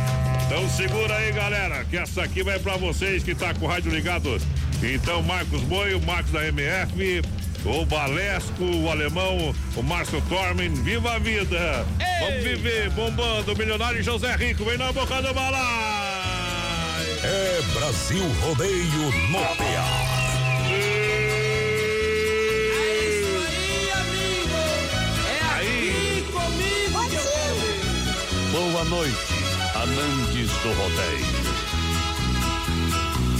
S3: Então segura aí, galera, que essa aqui vai pra vocês que tá com o rádio ligado. Então, Marcos Boi, o Marcos da MF, o Balesco, o alemão, o Márcio Tormen, viva a vida! Vamos viver, bombando, milionário José Rico, vem na boca do balai!
S2: É Brasil Rodeio no PA.
S7: É
S3: aí
S7: comigo que eu
S2: Boa noite, do rodeio.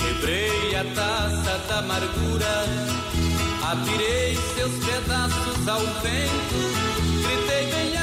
S13: Quebrei a taça da amargura, atirei seus pedaços ao vento, gritei bem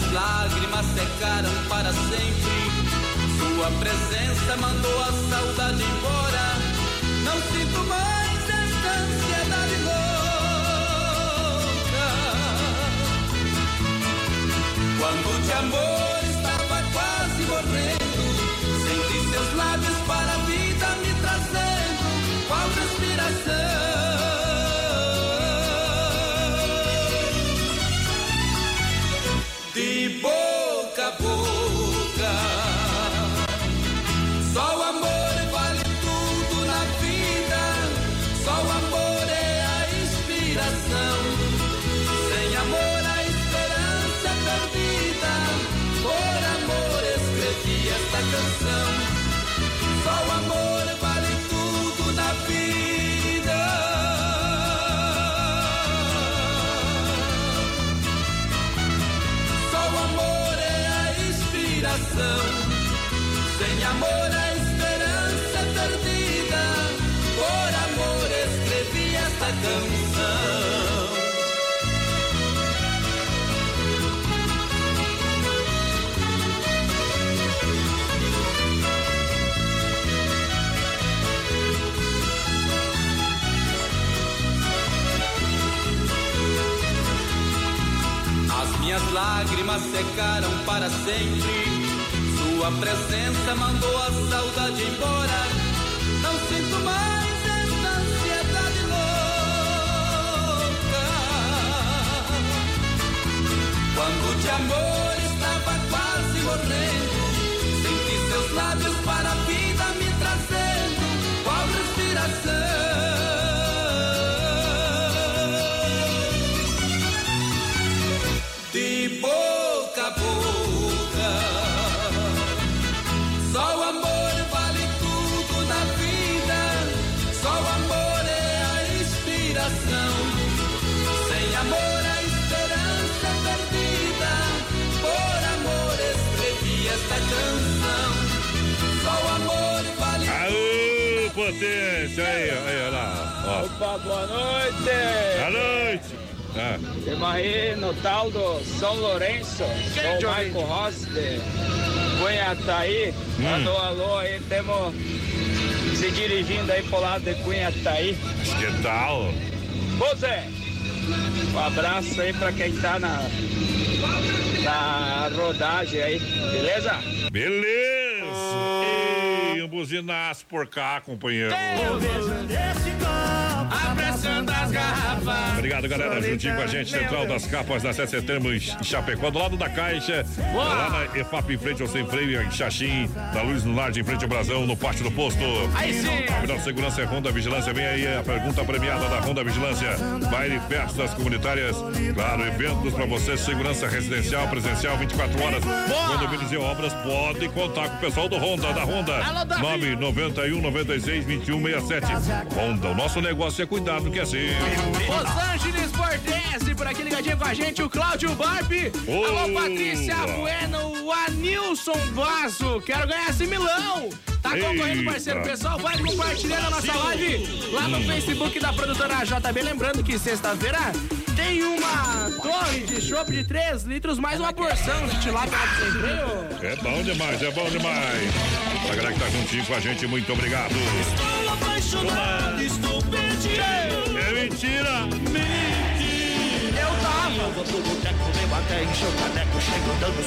S13: minhas lágrimas secaram para sempre. Sua presença mandou a saudade embora. Não sinto mais esta ansiedade louca. Quando de amor lágrimas secaram para sempre. Sua presença mandou a saudade embora. Não sinto mais essa ansiedade louca. Quando de amor estava quase morrendo, senti seus lábios para
S3: potência! Aí, aí, olha lá. Ó.
S29: Opa, boa noite!
S3: Boa noite! Ah.
S29: Temos aí no tal do São Lourenço,
S3: Quem,
S29: o? Marco Rossi de Cunhataí.
S3: Hum.
S29: Mandou alô aí, temos se dirigindo aí pro lado de Cunhataí.
S3: Que tal?
S29: Ô Zé, um abraço aí pra quem tá na, na rodagem aí, beleza?
S3: Beleza! Ei, buzinaço por cá, companheiro.
S7: Apressando as garrafas.
S3: Obrigado, galera. Juntinho com a gente, Central das Capas da 7 de setembro em Chapecó, do lado da Caixa.
S7: Boa.
S3: Lá na EFAP, em frente ao Sem Freio, em Xaxim. Da Luz no em frente ao Brasão, no pátio do posto.
S7: Aí sim.
S3: Afinal, segurança é Ronda Vigilância. Vem aí a pergunta premiada da Ronda Vigilância. Baile, festas comunitárias. Claro, eventos para você. Segurança residencial, presencial, 24 horas. Condomínios e obras. Pode contar com o pessoal do Honda, da Honda.
S7: Alô, Davi.
S3: 991 96 21 67. Honda, o nosso negócio é cuidar do que é seu.
S7: Los Angeles Bortese, por aqui ligadinho com a gente, o Cláudio Barbi.
S3: Boa.
S7: Alô, Patrícia Bueno, o Anilson Vaso. Quero ganhar esse milão. Tá concorrendo, parceiro. Pessoal, vai compartilhando a nossa live lá no Facebook da produtora JB. Lembrando que sexta-feira tem uma torre de chopp de 3 litros, mais uma porção de tilápia lá pro.
S3: É bom demais, é bom demais. A galera que tá juntinho com a gente, muito obrigado.
S13: Estou apaixonado, estou perdido.
S3: É mentira!
S7: Eu tava.
S13: Eu vou pro boteco, bebo até encher o caneco, chego dando os.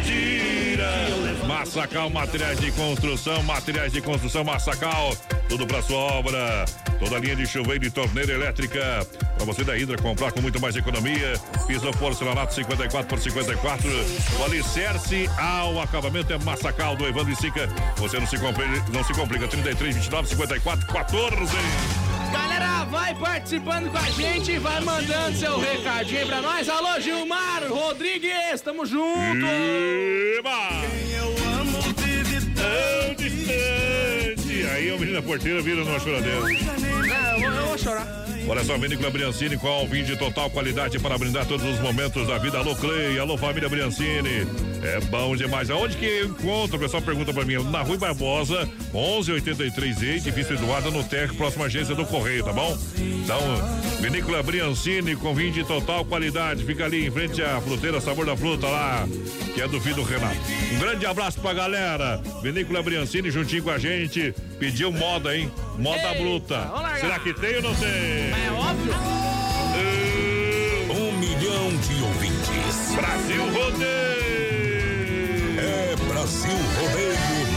S3: Mentira! Massacal Materiais de Construção, Materiais de Construção Massacal. Tudo pra sua obra. Toda a linha de chuveiro e torneira elétrica. Pra você da Hidra comprar com muito mais economia. Piso porcelanato 54 por 54. O alicerce ao acabamento é Massacal do Evandro e Sica. Você não se complica, não se complica. 33, 29, 54, 14.
S7: Galera, vai participando com a gente, vai mandando seu recadinho pra nós. Alô, Gilmar Rodrigues, tamo junto.
S3: Eba! Tão distante. Aí o menino da porteira vira numa choradeira.
S7: Eu, vou- eu vou chorar.
S3: Olha só, Vinícola Briancini com vinho de total qualidade para brindar todos os momentos da vida. Alô, Clay, alô, família Briancini. É bom demais. Aonde que eu encontro? O pessoal pergunta pra mim. Na Rui Barbosa, 1183E, edifício Eduardo, no TEC, próxima agência do Correio, tá bom? Então, Vinícola Briancini com vinho de total qualidade. Fica ali em frente à fruteira Sabor da Fruta lá, que é do filho do Renato. Um grande abraço pra galera. Vinícola Briancini juntinho com a gente. Pediu moda, hein? Moda bruta. Será que tem ou não tem?
S7: É óbvio.
S2: Um milhão de ouvintes.
S3: Brasil Rodeio!
S2: É Brasil Rodeio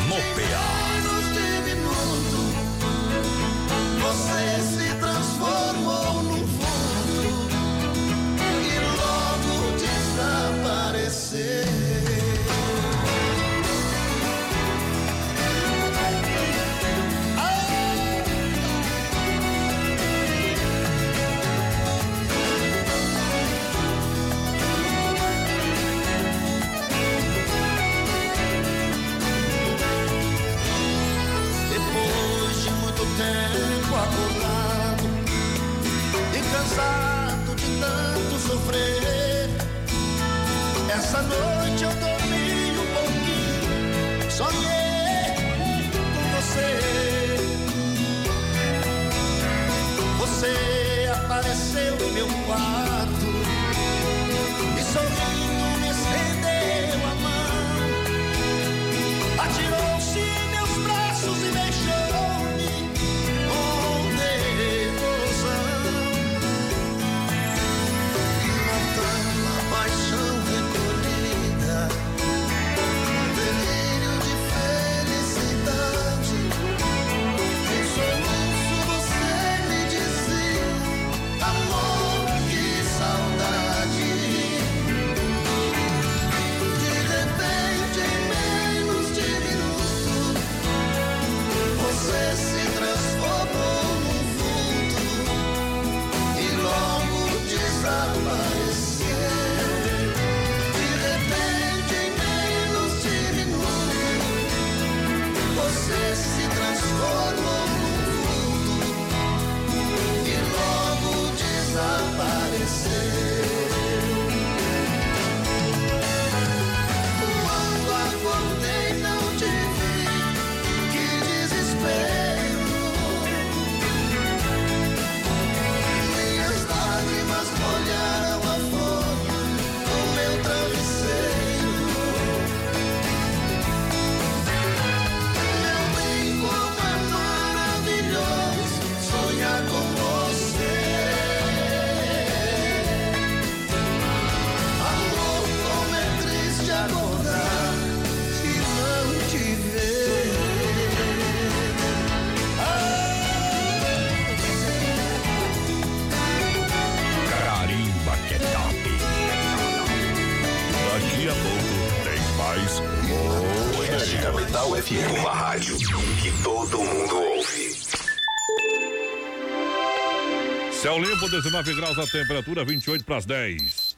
S3: 19 graus a temperatura, 28 para as 10.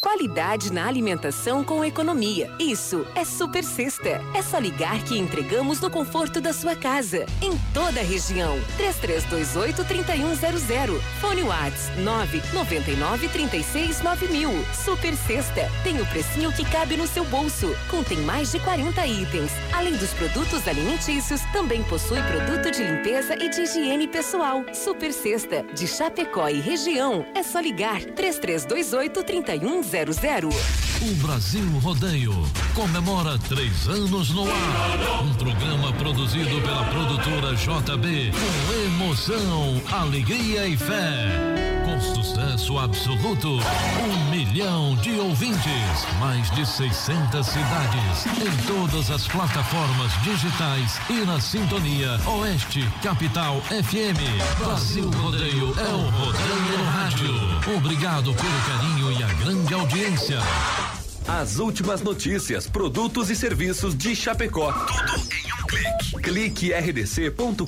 S16: Qualidade na alimentação com economia. Isso é Super Sexta. É só ligar que entregamos no conforto da sua casa. Em toda a região. 3328-3100. Fone Whats 999-369000. Super Sexta. Tem o precinho que cabe no seu bolso. Contém mais de 40 itens. Além dos produtos alimentícios, também possui produto de limpeza e de higiene pessoal. Super Sexta. De Chapecó e região. É só ligar 3328-3100.
S20: O Brasil Rodeio comemora três anos no ar. Um programa produzido pela produtora JB com emoção, alegria e fé. Com sucesso absoluto, um milhão de ouvintes, mais de 600 cidades, em todas as plataformas digitais e na sintonia Oeste Capital FM. Brasil Rodeio é o Rodeio no Rádio. Obrigado pelo carinho e a grande audiência.
S17: As últimas notícias, produtos e serviços de Chapecó. Tudo em um clique. Clique rdc.com.br.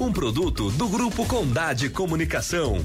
S17: Um produto do Grupo Condade Comunicação.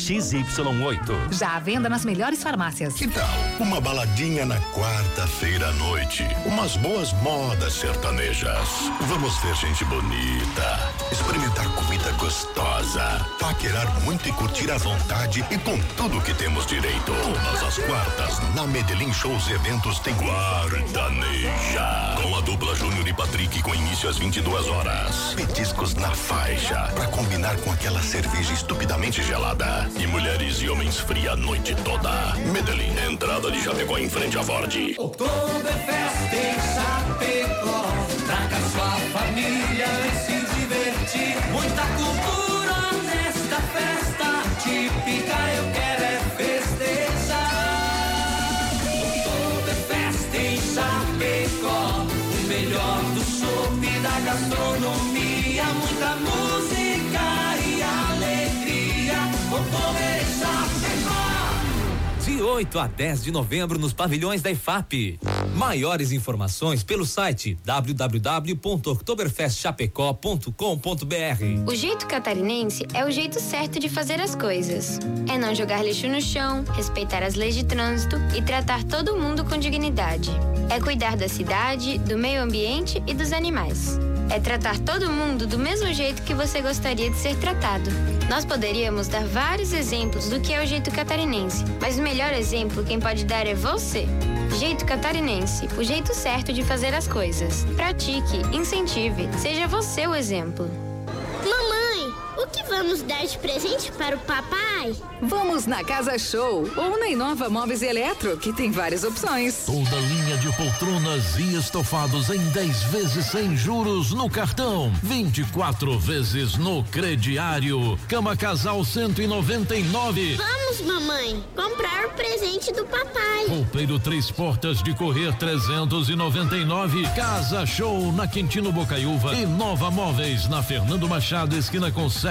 S28: XY8.
S19: Já à venda nas melhores farmácias.
S1: Que tal? Uma baladinha na quarta-feira à noite. Umas boas modas sertanejas. Vamos ver gente bonita. Experimentar comida gostosa. Paquerar muito e curtir à vontade e com tudo que temos direito. Todas as quartas, na Medellín Shows e Eventos tem Guardaneja. Com a dupla Júnior e Patrick com início às 22 horas. Petiscos na faixa. Pra combinar com aquela cerveja estupidamente gelada. E mulheres e homens fria a noite toda. Medellín, entrada de Chapecó em frente à Ford.
S10: Outubro é festa em Chapecó. Traga sua família gastronomia. Muita música e alegria. Outubro é Chapecó.
S21: De 8 a 10 de novembro nos pavilhões da IFAP. Maiores informações pelo site www.oktoberfestchapecó.com.br.
S30: O jeito catarinense é o jeito certo de fazer as coisas. É não jogar lixo no chão, respeitar as leis de trânsito e tratar todo mundo com dignidade. É cuidar da cidade, do meio ambiente e dos animais. É tratar todo mundo do mesmo jeito que você gostaria de ser tratado. Nós poderíamos dar vários exemplos do que é o jeito catarinense, mas o melhor exemplo quem pode dar é você. Jeito catarinense, o jeito certo de fazer as coisas. Pratique, incentive, seja você o exemplo.
S18: Mamãe, o que vamos dar de presente para o papai?
S19: Vamos na Casa Show ou na Inova Móveis e Eletro, que tem várias opções.
S20: Toda linha de poltronas e estofados em 10 vezes sem juros no cartão, 24 vezes no crediário. Cama Casal 199.
S18: Vamos, mamãe, comprar o presente do papai.
S20: Roupeiro três portas de correr 399. Casa Show na Quintino Bocaiúva e Nova Móveis na Fernando Machado, esquina com 7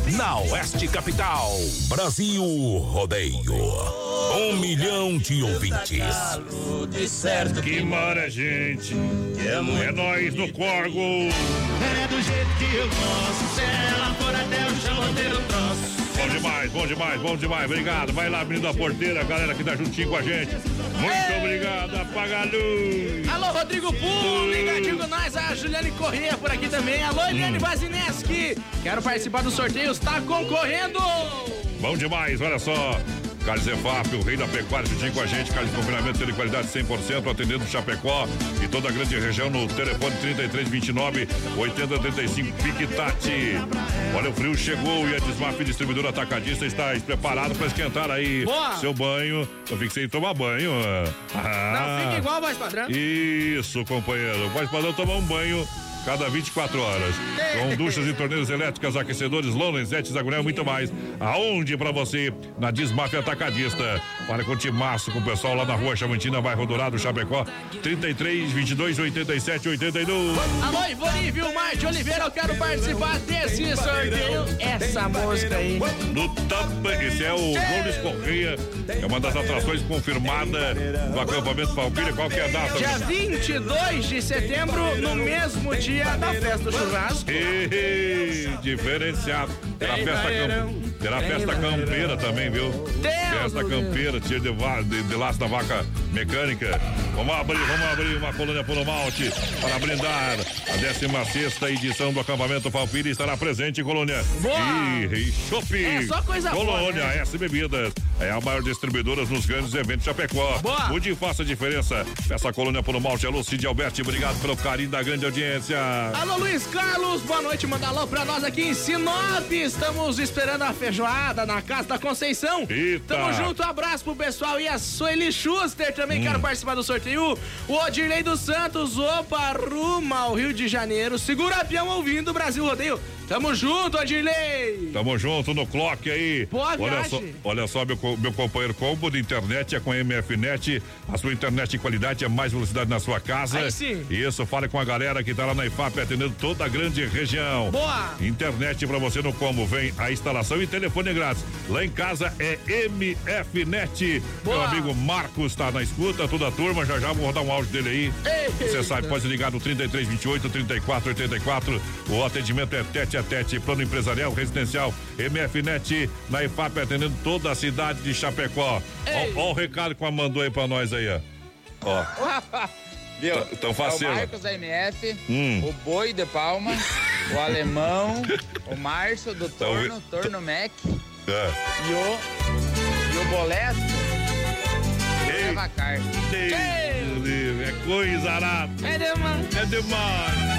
S4: na Oeste Capital. Brasil Rodeio. Um milhão de ouvintes.
S3: Que mara, gente. É nós no Corgo.
S6: É do jeito que eu gosto. Se ela for até o chão.
S3: Bom demais, bom demais, bom demais. Obrigado. Vai lá, menino da porteira, a galera que tá juntinho com a gente. Muito obrigado. Apaga a luz.
S7: Alô, Rodrigo Pum, ligadinho com nós, a Juliane Corrêa por aqui também. Alô, Eliane
S3: Hum.
S7: Bazineski. Quero participar do sorteio, está concorrendo.
S3: Bom demais, olha só. Carlos Efap, o rei da pecuária, juntinho com a gente. Carlos de confinamento de qualidade 100%, atendendo Chapecó e toda a grande região no telefone 3329 8035 Piquitati. Olha, o frio chegou e a Desmaf Distribuidora Atacadista está preparado para esquentar aí
S7: Boa.
S3: seu banho. Eu fico sem tomar banho. Ah.
S7: Não, fica igual a voz padrão.
S3: Isso, companheiro. Vai padrão tomar um banho cada 24 horas. Com duchas e torneiras elétricas, aquecedores, lonas, zetes, agonel e muito mais. Aonde pra você? Na Desmaf Atacadista. Fala com o Timaço, com o pessoal lá na rua Chamantina, bairro Dourado, Chapecó. 33 22 87 82.
S7: Alô, Ivone Vilmar de Oliveira, eu quero participar desse sorteio. Essa música aí.
S3: No tapa, esse é o Gomes Correia. É uma das atrações confirmada do acampamento Palpilha. Qual que é a data?
S7: Dia 22 de setembro, no mesmo dia da festa do churrasco.
S3: Diferenciado. Terá festa, camp... Terá festa campeira também, viu? Festa campeira, tira de, va- de, de laço da vaca mecânica. Vamos abrir, vamos abrir uma colônia pelo malte para brindar a 16 edição do acampamento Falpira estará presente em Colônia.
S7: Boa!
S3: E, e.
S7: É só coisa boa,
S3: Colônia,
S7: né?
S3: S Bebidas. É a maior distribuidora nos grandes eventos de Chapecó.
S7: Boa!
S3: Mude e faça a diferença. Essa colônia pelo malte é Lucide Alberti. Obrigado pelo carinho da grande audiência.
S7: Alô, Luiz Carlos, boa noite, manda alô pra nós aqui em Sinop. Estamos esperando a feijoada na Casa da Conceição.
S3: Eita.
S7: Tamo junto, abraço pro pessoal e a Sueli Schuster também
S3: Hum.
S7: quero participar do sorteio. O Odirley dos Santos, opa, rumo ao Rio de Janeiro. Segura avião ouvindo o Brasil Rodeio. Tamo junto, Odirley.
S3: Tamo junto no clock aí.
S7: Boa
S3: olha só, olha só meu, meu companheiro combo de internet é com a MFNet. A sua internet de qualidade é mais velocidade na sua casa.
S7: Aí sim.
S3: Isso, fale com a galera que tá lá na IFAP atendendo toda a grande região.
S7: Boa.
S3: Internet pra você no combo. Vem a instalação e telefone grátis. Lá em casa é MFNet. Meu
S7: Boa.
S3: amigo Marcos tá na escuta, toda a turma. Já já vou rodar um áudio dele aí. Você sabe, pode ligar no 33 28 34 84. O atendimento é tete a tete, plano empresarial, residencial, MFNet, na IFAP atendendo toda a cidade de Chapecó.
S31: Ei.
S3: Ó, ó o recado que ela mandou aí pra nós aí, ó. Ó.
S31: Viu?
S3: Tá- tão faceiro.
S31: É o Marcos da MF,
S3: Hum.
S31: o Boi de Palma, o Alemão, o Márcio do
S3: Tá
S31: Torno, Torno Mac
S3: É.
S31: e o, e o Boleto.
S3: Deus, Deus, é coisa arada.
S7: É demais.
S3: É demais.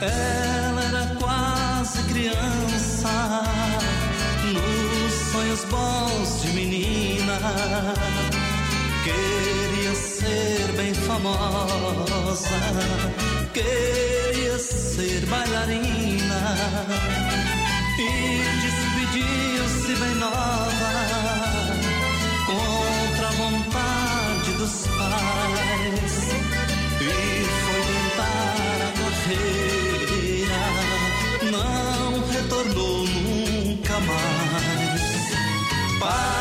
S13: Ela era quase criança, nos sonhos bons de menina. Queria ser bem famosa, queria ser bailarina e despediu-se bem nova contra a vontade dos pais e para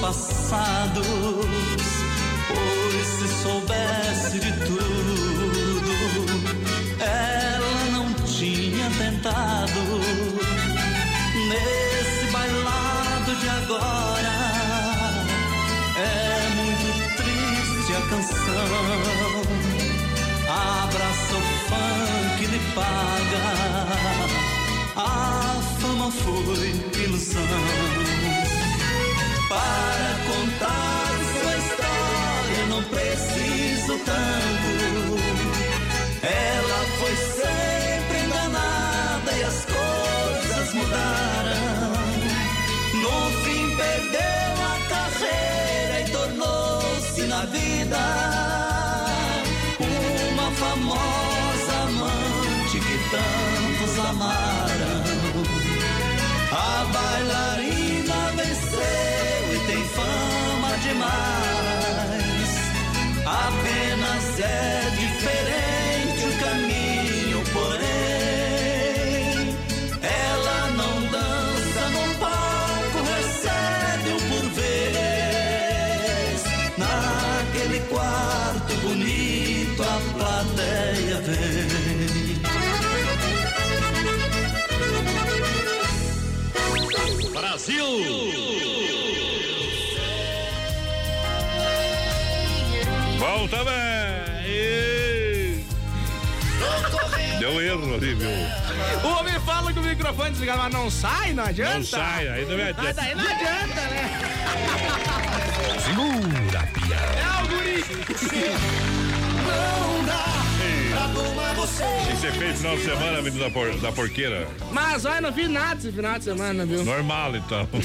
S13: passados. Pois se soubesse de tudo, ela não tinha tentado. Nesse bailado de agora, é muito triste a canção abraça o funk lhe paga. A fama foi ilusão. Para contar sua história não preciso tanto. Ela foi sempre enganada e as coisas mudaram. No fim perdeu a carreira e tornou-se na vida uma famosa amante que tantos amaram. A bailarina demais. Apenas é diferente
S3: Deu erro ali, viu?
S7: O homem fala com o microfone desligado, mas não sai, não adianta.
S3: Não sai, aí não me adianta.
S7: Mas daí não adianta, né?
S3: Segura, pia.
S7: É o guri.
S13: Não
S3: O que você fez no final de semana, menino da, por, da porqueira?
S7: Mas olha, não vi nada esse final de semana, viu?
S3: Normal, então.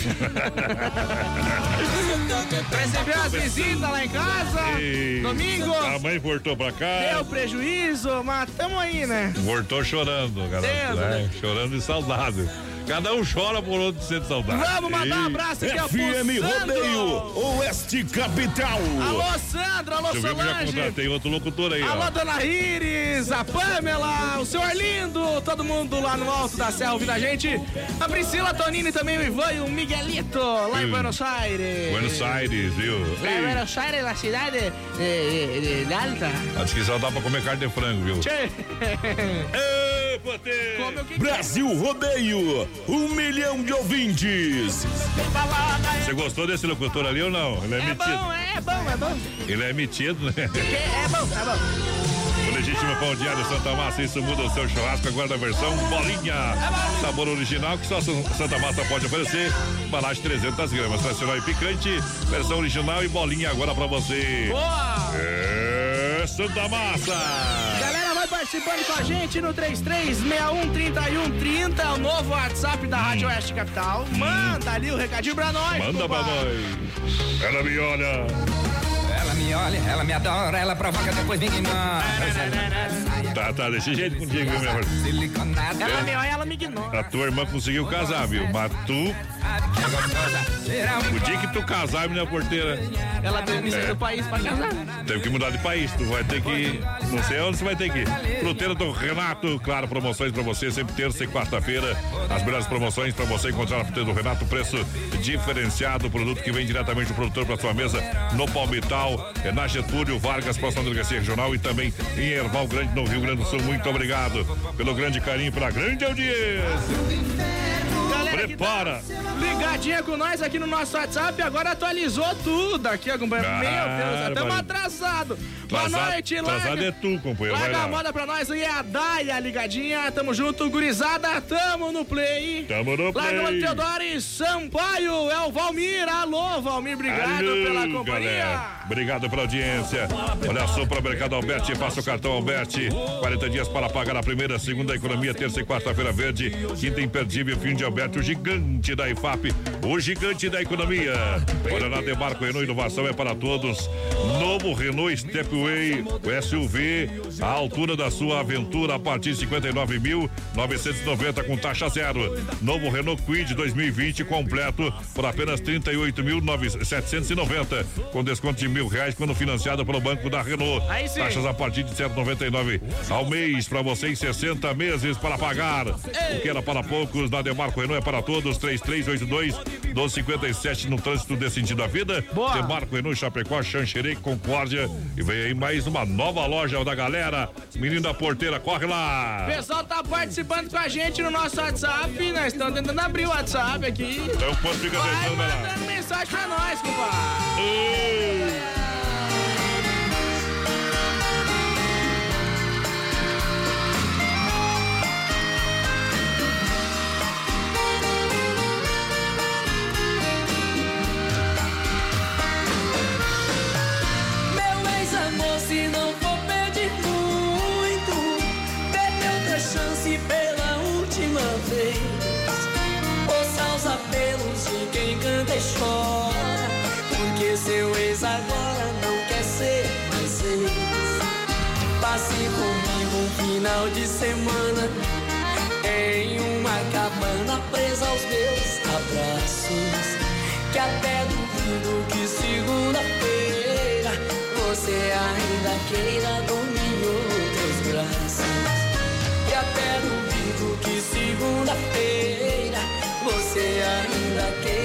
S7: Recebeu as visitas lá em casa,
S3: E
S7: domingo,
S3: A mãe voltou pra cá.
S7: deu prejuízo, mas tamo aí, né?
S3: Voltou chorando, galera. Né?
S7: né?
S3: Chorando de saudade. Cada um chora por outro sente saudade.
S7: Vamos mandar um abraço aqui ao
S4: FM. Rodeio, Oeste Capital.
S7: Alô, Sandra, alô,
S3: Deixa eu ver, já
S7: Solange.
S3: contratei outro locutor aí,
S7: Alô,
S3: ó.
S7: dona Iris, a Pamela, o seu Arlindo, todo mundo lá no alto da serra ouvindo a gente. A Priscila Tonini também, o Ivan e o Miguelito, lá em
S3: Hum.
S7: Buenos Aires.
S3: Buenos Aires, viu?
S7: Lá em
S3: Ei,
S7: Buenos Aires, na cidade de, de, de Alta.
S3: Acho que só dá pra comer carne de frango, viu?
S7: Tchê.
S4: Brasil Rodeio, um milhão de ouvintes.
S3: Você gostou desse locutor ali ou não? Ele é,
S7: É
S3: metido.
S7: bom, é bom, é bom.
S3: Ele é metido, né?
S7: É bom, é bom.
S3: O legítimo pão diário Santa Massa, isso muda o seu churrasco agora na versão bolinha. Sabor original que só Santa Massa pode oferecer. Embalagem 300 gramas, tradicional e picante. Versão original e bolinha agora pra você.
S7: Boa!
S3: É Santa Massa!
S7: Participando com a gente no 33613130, é o novo WhatsApp da Rádio Oeste Capital. Manda ali o recadinho pra nós.
S3: Manda pra nós. Ela me olha.
S5: Ela me olha, ela me adora, ela provoca, depois me ignora.
S3: Tá, tá, desse jeito contigo, viu, minha
S7: Ela
S3: É.
S7: me olha, ela me ignora.
S3: A tua irmã conseguiu casar, viu? Mas tu. O dia que tu casar, menina porteira.
S7: Ela teve que sair
S3: É.
S7: do país pra casar.
S3: Teve que mudar de país, tu vai ter que. Não sei onde você vai ter que ir. Fruteira do Renato, claro, promoções pra você, sempre terça e quarta-feira. As melhores promoções pra você encontrar na fruteira do Renato, preço diferenciado, produto que vem diretamente do produtor pra sua mesa no Palmital, é na Getúlio Vargas, próxima delegacia regional e também em Erval Grande, no Rio Grande do Sul. Muito obrigado pelo grande carinho, pela grande audiência. Prepara.
S7: ligadinha com nós aqui no nosso WhatsApp, agora atualizou tudo aqui, companheiro. Meu Deus, estamos atrasados. Boa noite,
S3: atrasado
S7: larga.
S3: é tu, companheiro,
S7: Larga a moda pra nós aí, é a Daia ligadinha. Tamo junto, gurizada, tamo no play.
S3: Tamo no
S7: Larga a moda
S3: play.
S7: Teodoro Sampaio, é o Valmir. Alô, Valmir, obrigado
S3: Alô,
S7: pela companhia.
S3: galera. Obrigado pela audiência. Olha só para o Mercado Alberti, faça o cartão Alberti. 40 dias para pagar a primeira, segunda economia, terça e quarta-feira verde. Quinta imperdível, fim de Alberti, o gigante da IFAP, o gigante da economia. Olha na Demarco Renault, inovação é para todos. Novo Renault Stepway, o SUV, a altura da sua aventura a partir de 59.990 com taxa zero. Novo Renault Quid 2020 completo por apenas 38.790 com desconto de mil reais quando financiado pelo Banco da Renault. Taxas a partir de 199 ao mês para você em 60 meses para pagar. O que era para poucos na Demarco Renault é para todos. 3382 1257 no trânsito desse sentido da vida.
S7: Boa.
S3: Demarco Renault Chapecó, Xanxerê, Concórdia e vem aí mais uma nova loja da galera. Menino da porteira, corre lá.
S7: O pessoal tá participando com a gente no nosso WhatsApp. Nós estamos tentando abrir o WhatsApp aqui.
S3: Então quanto fica
S7: Vai
S3: tentando, lá.
S7: mandando mensagem pra nós, compadre.
S10: Se não for pedir muito, dê outra chance pela última vez. Ouça os apelos de quem canta e chora, porque seu ex agora não quer ser mais ex. Passe comigo um final de semana em uma cabana presa aos meus abraços. Que até duvido que segunda-feira você ainda queira dormir em outros braços. E até duvido que segunda-feira você ainda queira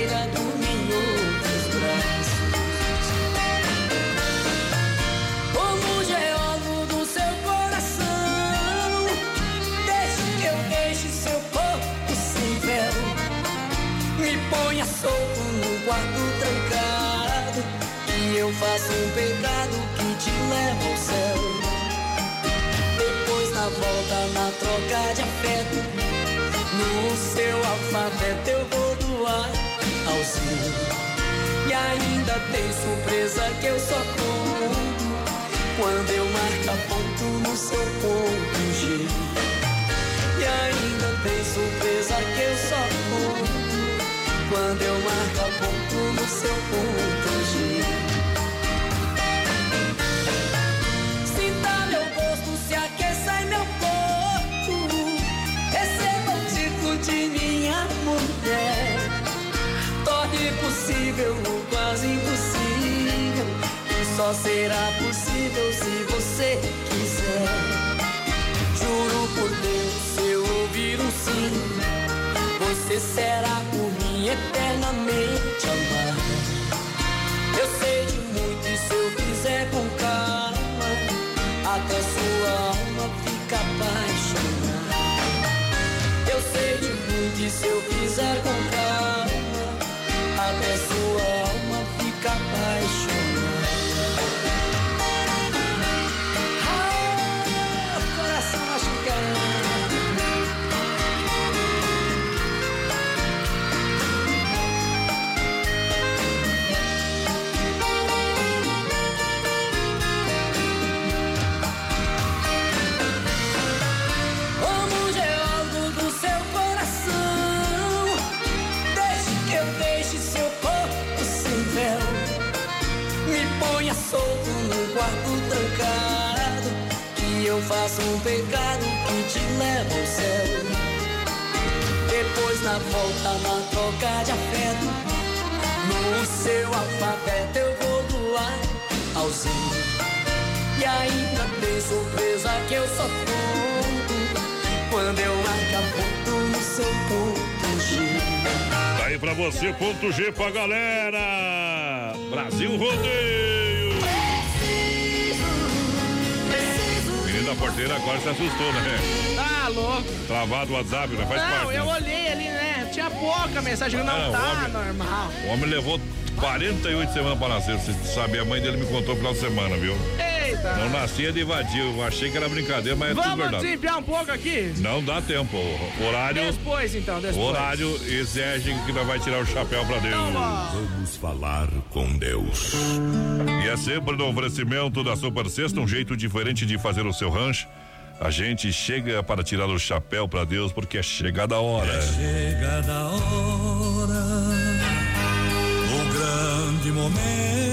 S10: tem surpresa que eu só conto quando eu marco ponto no seu ponto G. E ainda tem surpresa que eu só conto quando eu marco ponto no seu ponto só será possível se você quiser. Juro por Deus, se eu ouvir um sim, você será por mim eternamente amada. Eu sei de muito e se eu fizer com calma, até sua alma fica apaixonada. Eu sei de muito e se eu fizer com calma, até sua quarto trancado, que eu faço um pecado que te leva ao céu, depois na volta, na troca de afeto, no seu alfabeto eu vou doar ao zinho. E ainda tem surpresa que eu só conto quando eu acabo no seu ponto G.
S3: Tá aí pra você, ponto G pra galera. Brasil Rodeio. Da porteira agora se assustou, né?
S7: Tá louco.
S3: Travado o WhatsApp, né? Faz
S7: Não,
S3: parte.
S7: eu
S3: né?
S7: olhei ali, né? Tinha pouca mensagem, não,
S3: Não,
S7: tá
S3: homem.
S7: normal.
S3: O homem levou 48 semanas pra nascer, você sabe, a mãe dele me contou no final de semana, viu?
S7: Eita.
S3: Não nascia de vadio, eu achei que era brincadeira, mas é tudo
S7: Vamos
S3: verdade.
S7: desempenhar um pouco aqui?
S3: Não dá tempo, horário...
S7: Depois, então, depois.
S3: Horário exige que nós vai tirar o chapéu pra Deus.
S2: Vamos falar com Deus.
S3: E é sempre no oferecimento da Super Sexta, um jeito diferente de fazer o seu rancho. A gente chega para tirar o chapéu pra Deus porque é chegada a hora.
S13: Chegada a hora, o grande momento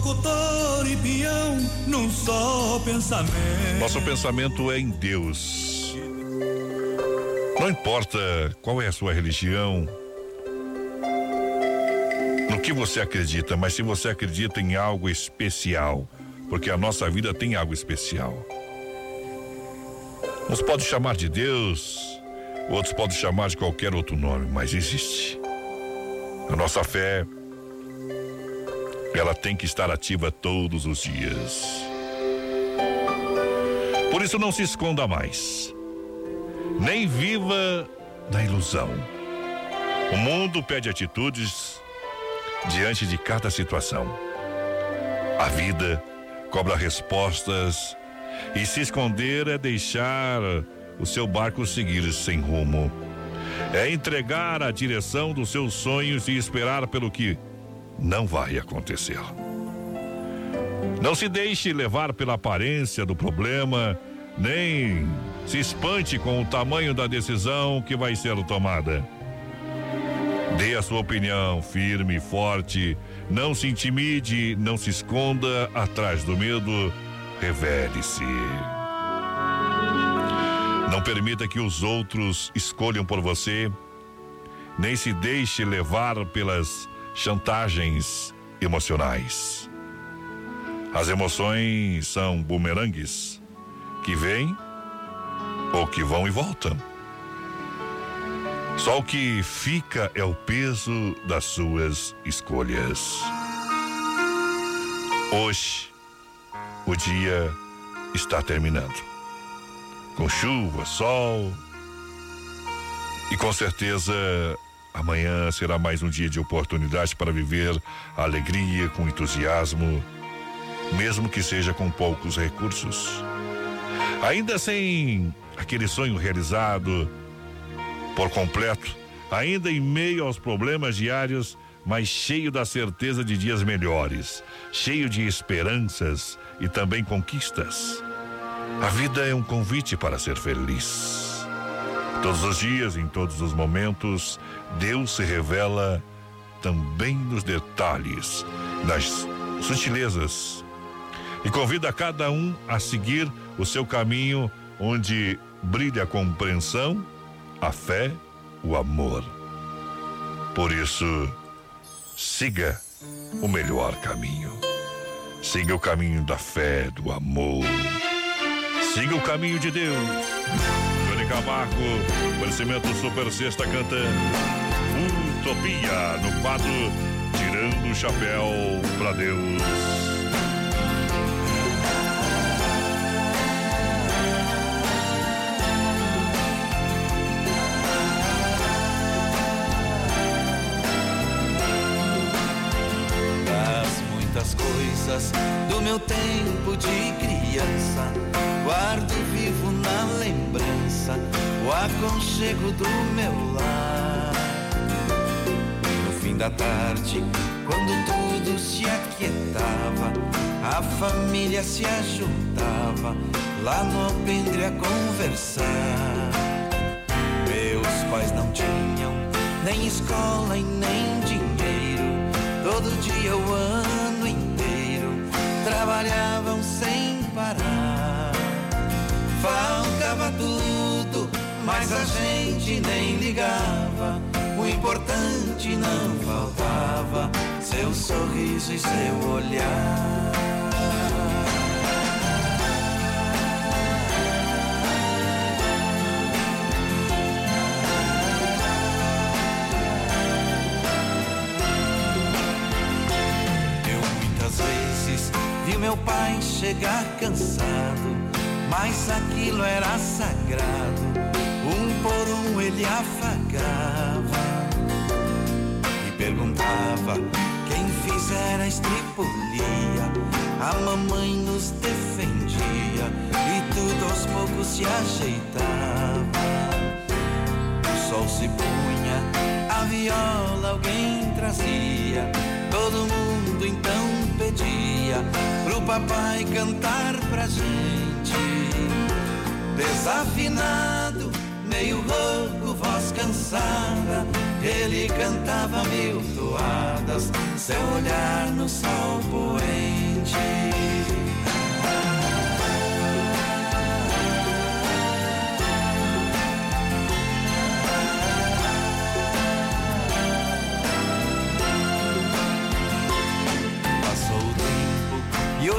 S13: locutor e peão num só pensamento.
S3: Nosso pensamento é em Deus. Não importa qual é a sua religião, no que você acredita, mas se você acredita em algo especial, porque a nossa vida tem algo especial. Uns podem chamar de Deus, outros podem chamar de qualquer outro nome, mas existe. A nossa fé, ela tem que estar ativa todos os dias. Por isso não se esconda mais. Nem viva na ilusão. O mundo pede atitudes diante de cada situação. A vida cobra respostas e se esconder é deixar o seu barco seguir sem rumo. É entregar a direção dos seus sonhos e esperar pelo que não vai acontecer. Não se deixe levar pela aparência do problema, nem se espante com o tamanho da decisão que vai ser tomada. Dê a sua opinião firme e forte. Não se intimide, não se esconda atrás do medo. Revele-se. Não permita que os outros escolham por você, nem se deixe levar pelas chantagens emocionais. As emoções são bumerangues que vêm ou que vão e voltam. Só o que fica é o peso das suas escolhas. Hoje, o dia está terminando. Com chuva, sol. E com certeza, amanhã será mais um dia de oportunidade para viver a alegria com entusiasmo, mesmo que seja com poucos recursos. Ainda sem aquele sonho realizado por completo, ainda em meio aos problemas diários, mas cheio da certeza de dias melhores, cheio de esperanças e também conquistas. A vida é um convite para ser feliz. Todos os dias, em todos os momentos, Deus se revela também nos detalhes, nas sutilezas. E convida cada um a seguir o seu caminho onde brilha a compreensão, a fé, o amor. Por isso, siga o melhor caminho. Siga o caminho da fé, do amor. Siga o caminho de Deus. Johnny Camargo, oferecimento Super Sexta canta Utopia no quadro Tirando o Chapéu pra Deus.
S13: Das muitas coisas do meu tempo de criança, guardo vivo na lembrança o aconchego do meu lar da tarde, quando tudo se aquietava, a família se ajuntava lá no alpendre a conversar. Meus pais não tinham nem escola e nem dinheiro, todo dia o ano inteiro trabalhavam sem parar.
S32: Faltava tudo, mas a gente nem ligava o importante não faltava, seu sorriso e seu olhar. Eu muitas vezes vi meu pai chegar cansado, mas aquilo era sagrado. Por um ele afagava e perguntava quem fizera estripulia. A mamãe nos defendia e tudo aos poucos se ajeitava. O sol se punha, a viola alguém trazia. Todo mundo então pedia pro papai cantar pra gente. Desafinado, meio rouco, voz cansada, ele cantava mil toadas, seu olhar no sol poente.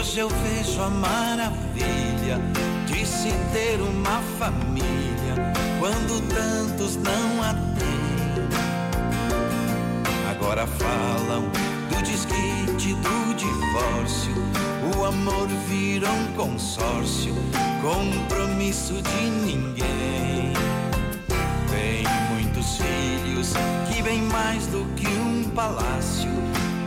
S32: Hoje eu vejo a maravilha de se ter uma família quando tantos não a têm. Agora falam do desquite, do divórcio. O amor vira um consórcio, compromisso de ninguém. Tem muitos filhos que bem mais do que um palácio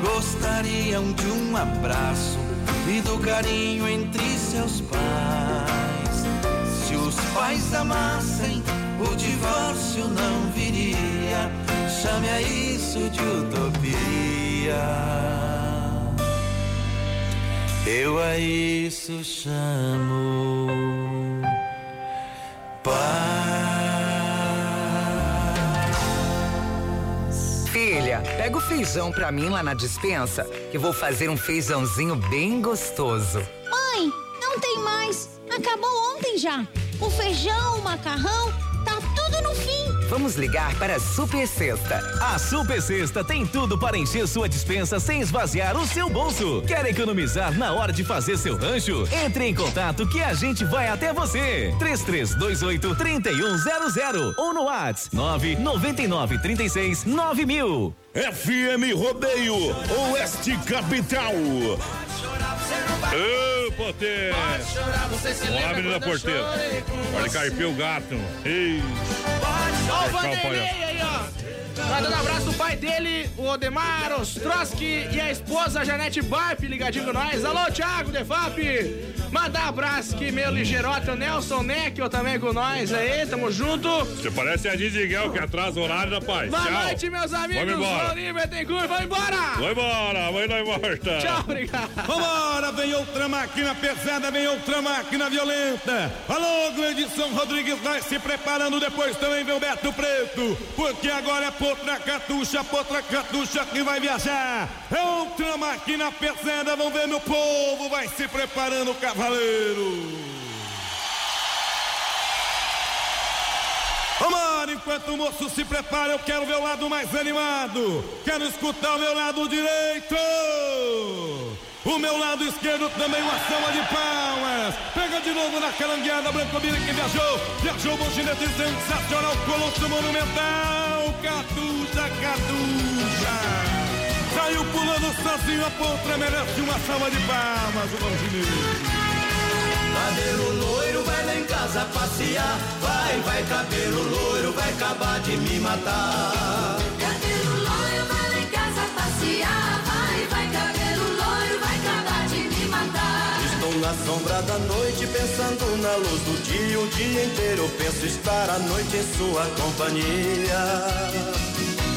S32: gostariam de um abraço e do carinho entre seus pais. Se os pais amassem, o divórcio não viria. Chame a isso de utopia. Eu a isso chamo
S33: Filha, pega o feijão pra mim lá na dispensa, que vou fazer um feijãozinho bem gostoso.
S18: Mãe, não tem mais. Acabou ontem já. O feijão, o macarrão,
S33: Vamos ligar para a Super Sexta.
S17: A Super Sexta tem tudo para encher sua dispensa sem esvaziar o seu bolso. Quer economizar na hora de fazer seu rancho? Entre em contato que a gente vai até você. 3328 3100 ou no WhatsApp 999 36 9000.
S4: FM Rodeio, Oeste Capital.
S3: Ô, potência! Olá, menina porteira. Pode carpir o gato. Ei.
S7: Ó, o Vanderlei aí, ó. Tá dando abraço do pai dele, o Odemar Ostroski e a esposa Janete Barp ligadinho com nós. Alô, Thiago Defap. Mandar abraço aqui, meu ligeirota, o Nelson Neckel também com nós aí, tamo junto.
S3: Você parece a Didiguel que atrasa o horário, rapaz.
S7: Boa
S3: Tchau.
S7: noite, meus amigos.
S3: Vamos embora.
S7: Rolim Bettencourt, vamos embora.
S3: Vai embora, vai lá volta.
S7: Tchau, obrigado.
S8: Vambora, vem outra máquina pesada, vem outra máquina violenta. Alô, Gledson Rodrigues vai se preparando, depois também vem o Beto Preto, porque agora é Potra Catuxa, Potra Catuxa que vai viajar. É outra máquina pesada, vamos ver meu povo, vai se preparando, cavaleiro. Vambora, enquanto o moço se prepara, eu quero ver o lado mais animado. Quero escutar o meu lado direito. O meu lado esquerdo também uma salva de palmas. Pega de novo na carangueada, Branco Bira que viajou. Viajou, bom ginete sensacional, colosso monumental. Catuja, catuja. Saiu pulando sozinho, a pontra merece uma salva de palmas. O bom ginete.
S32: Cabelo loiro vai lá em casa passear. Vai, vai, cabelo loiro vai acabar de me matar.
S26: Cabelo loiro vai lá em casa passear.
S32: Na sombra da noite pensando na luz do dia. O dia inteiro eu penso estar à noite em sua companhia.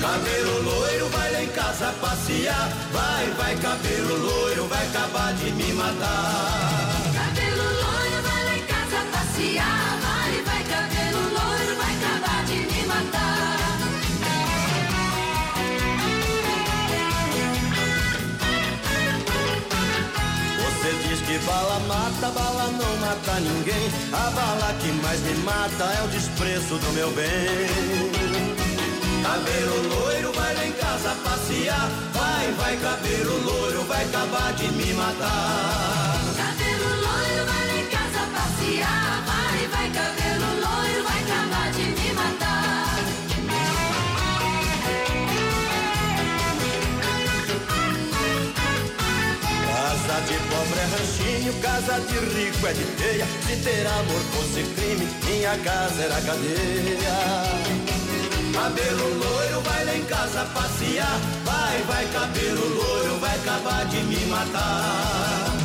S32: Cabelo loiro vai lá em casa passear. Vai, vai, cabelo loiro vai acabar de me matar. Mata,
S34: mata, bala não mata ninguém. A bala que mais me mata é o desprezo do meu bem. Cabelo loiro, vai lá em casa passear. Vai, vai, cabelo loiro, vai acabar de me matar.
S26: Cabelo loiro, vai lá em casa passear. Vai,
S34: ranchinho, casa de rico é de teia. Se ter amor fosse crime, minha casa era cadeia. Cabelo loiro, vai lá em casa passear. Vai, vai, cabelo loiro, vai acabar de me matar.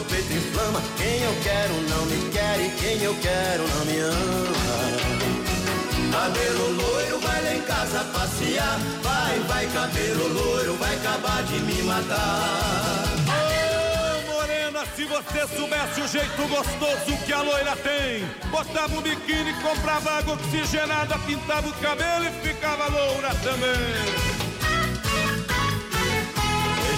S34: Meu peito inflama. Quem eu quero não me quer e quem eu quero não me ama. Cabelo loiro, vai lá em casa passear. Vai, vai, cabelo loiro, vai acabar de me matar.
S8: Ô, morena, se você soubesse o jeito gostoso que a loira tem, botava um biquíni, comprava água oxigenada, pintava o cabelo e ficava loura também.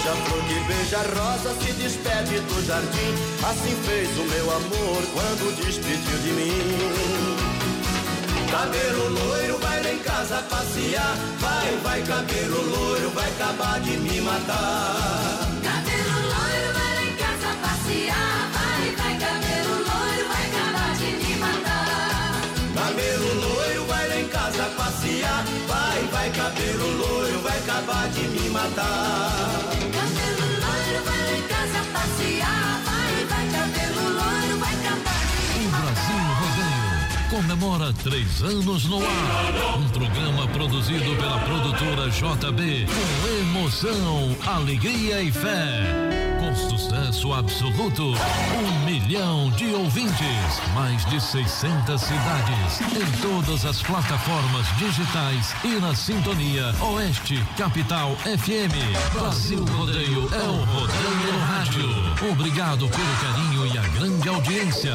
S34: Beija a flor que beija a rosa, se despede do jardim. Assim fez o meu amor quando despediu de mim. Cabelo loiro, vai lá em casa passear. Vai, vai, cabelo loiro, vai acabar de me matar.
S26: Cabelo loiro, vai lá em casa passear. Vai, vai, cabelo loiro, vai acabar de me matar.
S34: Cabelo loiro, vai lá em casa passear. Vai, vai, cabelo loiro, vai acabar de me matar.
S20: Comemora três anos no ar. Um programa produzido pela produtora JB com emoção, alegria e fé. Com sucesso absoluto, um milhão de ouvintes, mais de 600 cidades, em todas as plataformas digitais e na sintonia Oeste Capital FM. Brasil Rodeio é o Rodeio no Rádio. Obrigado pelo carinho e a grande audiência.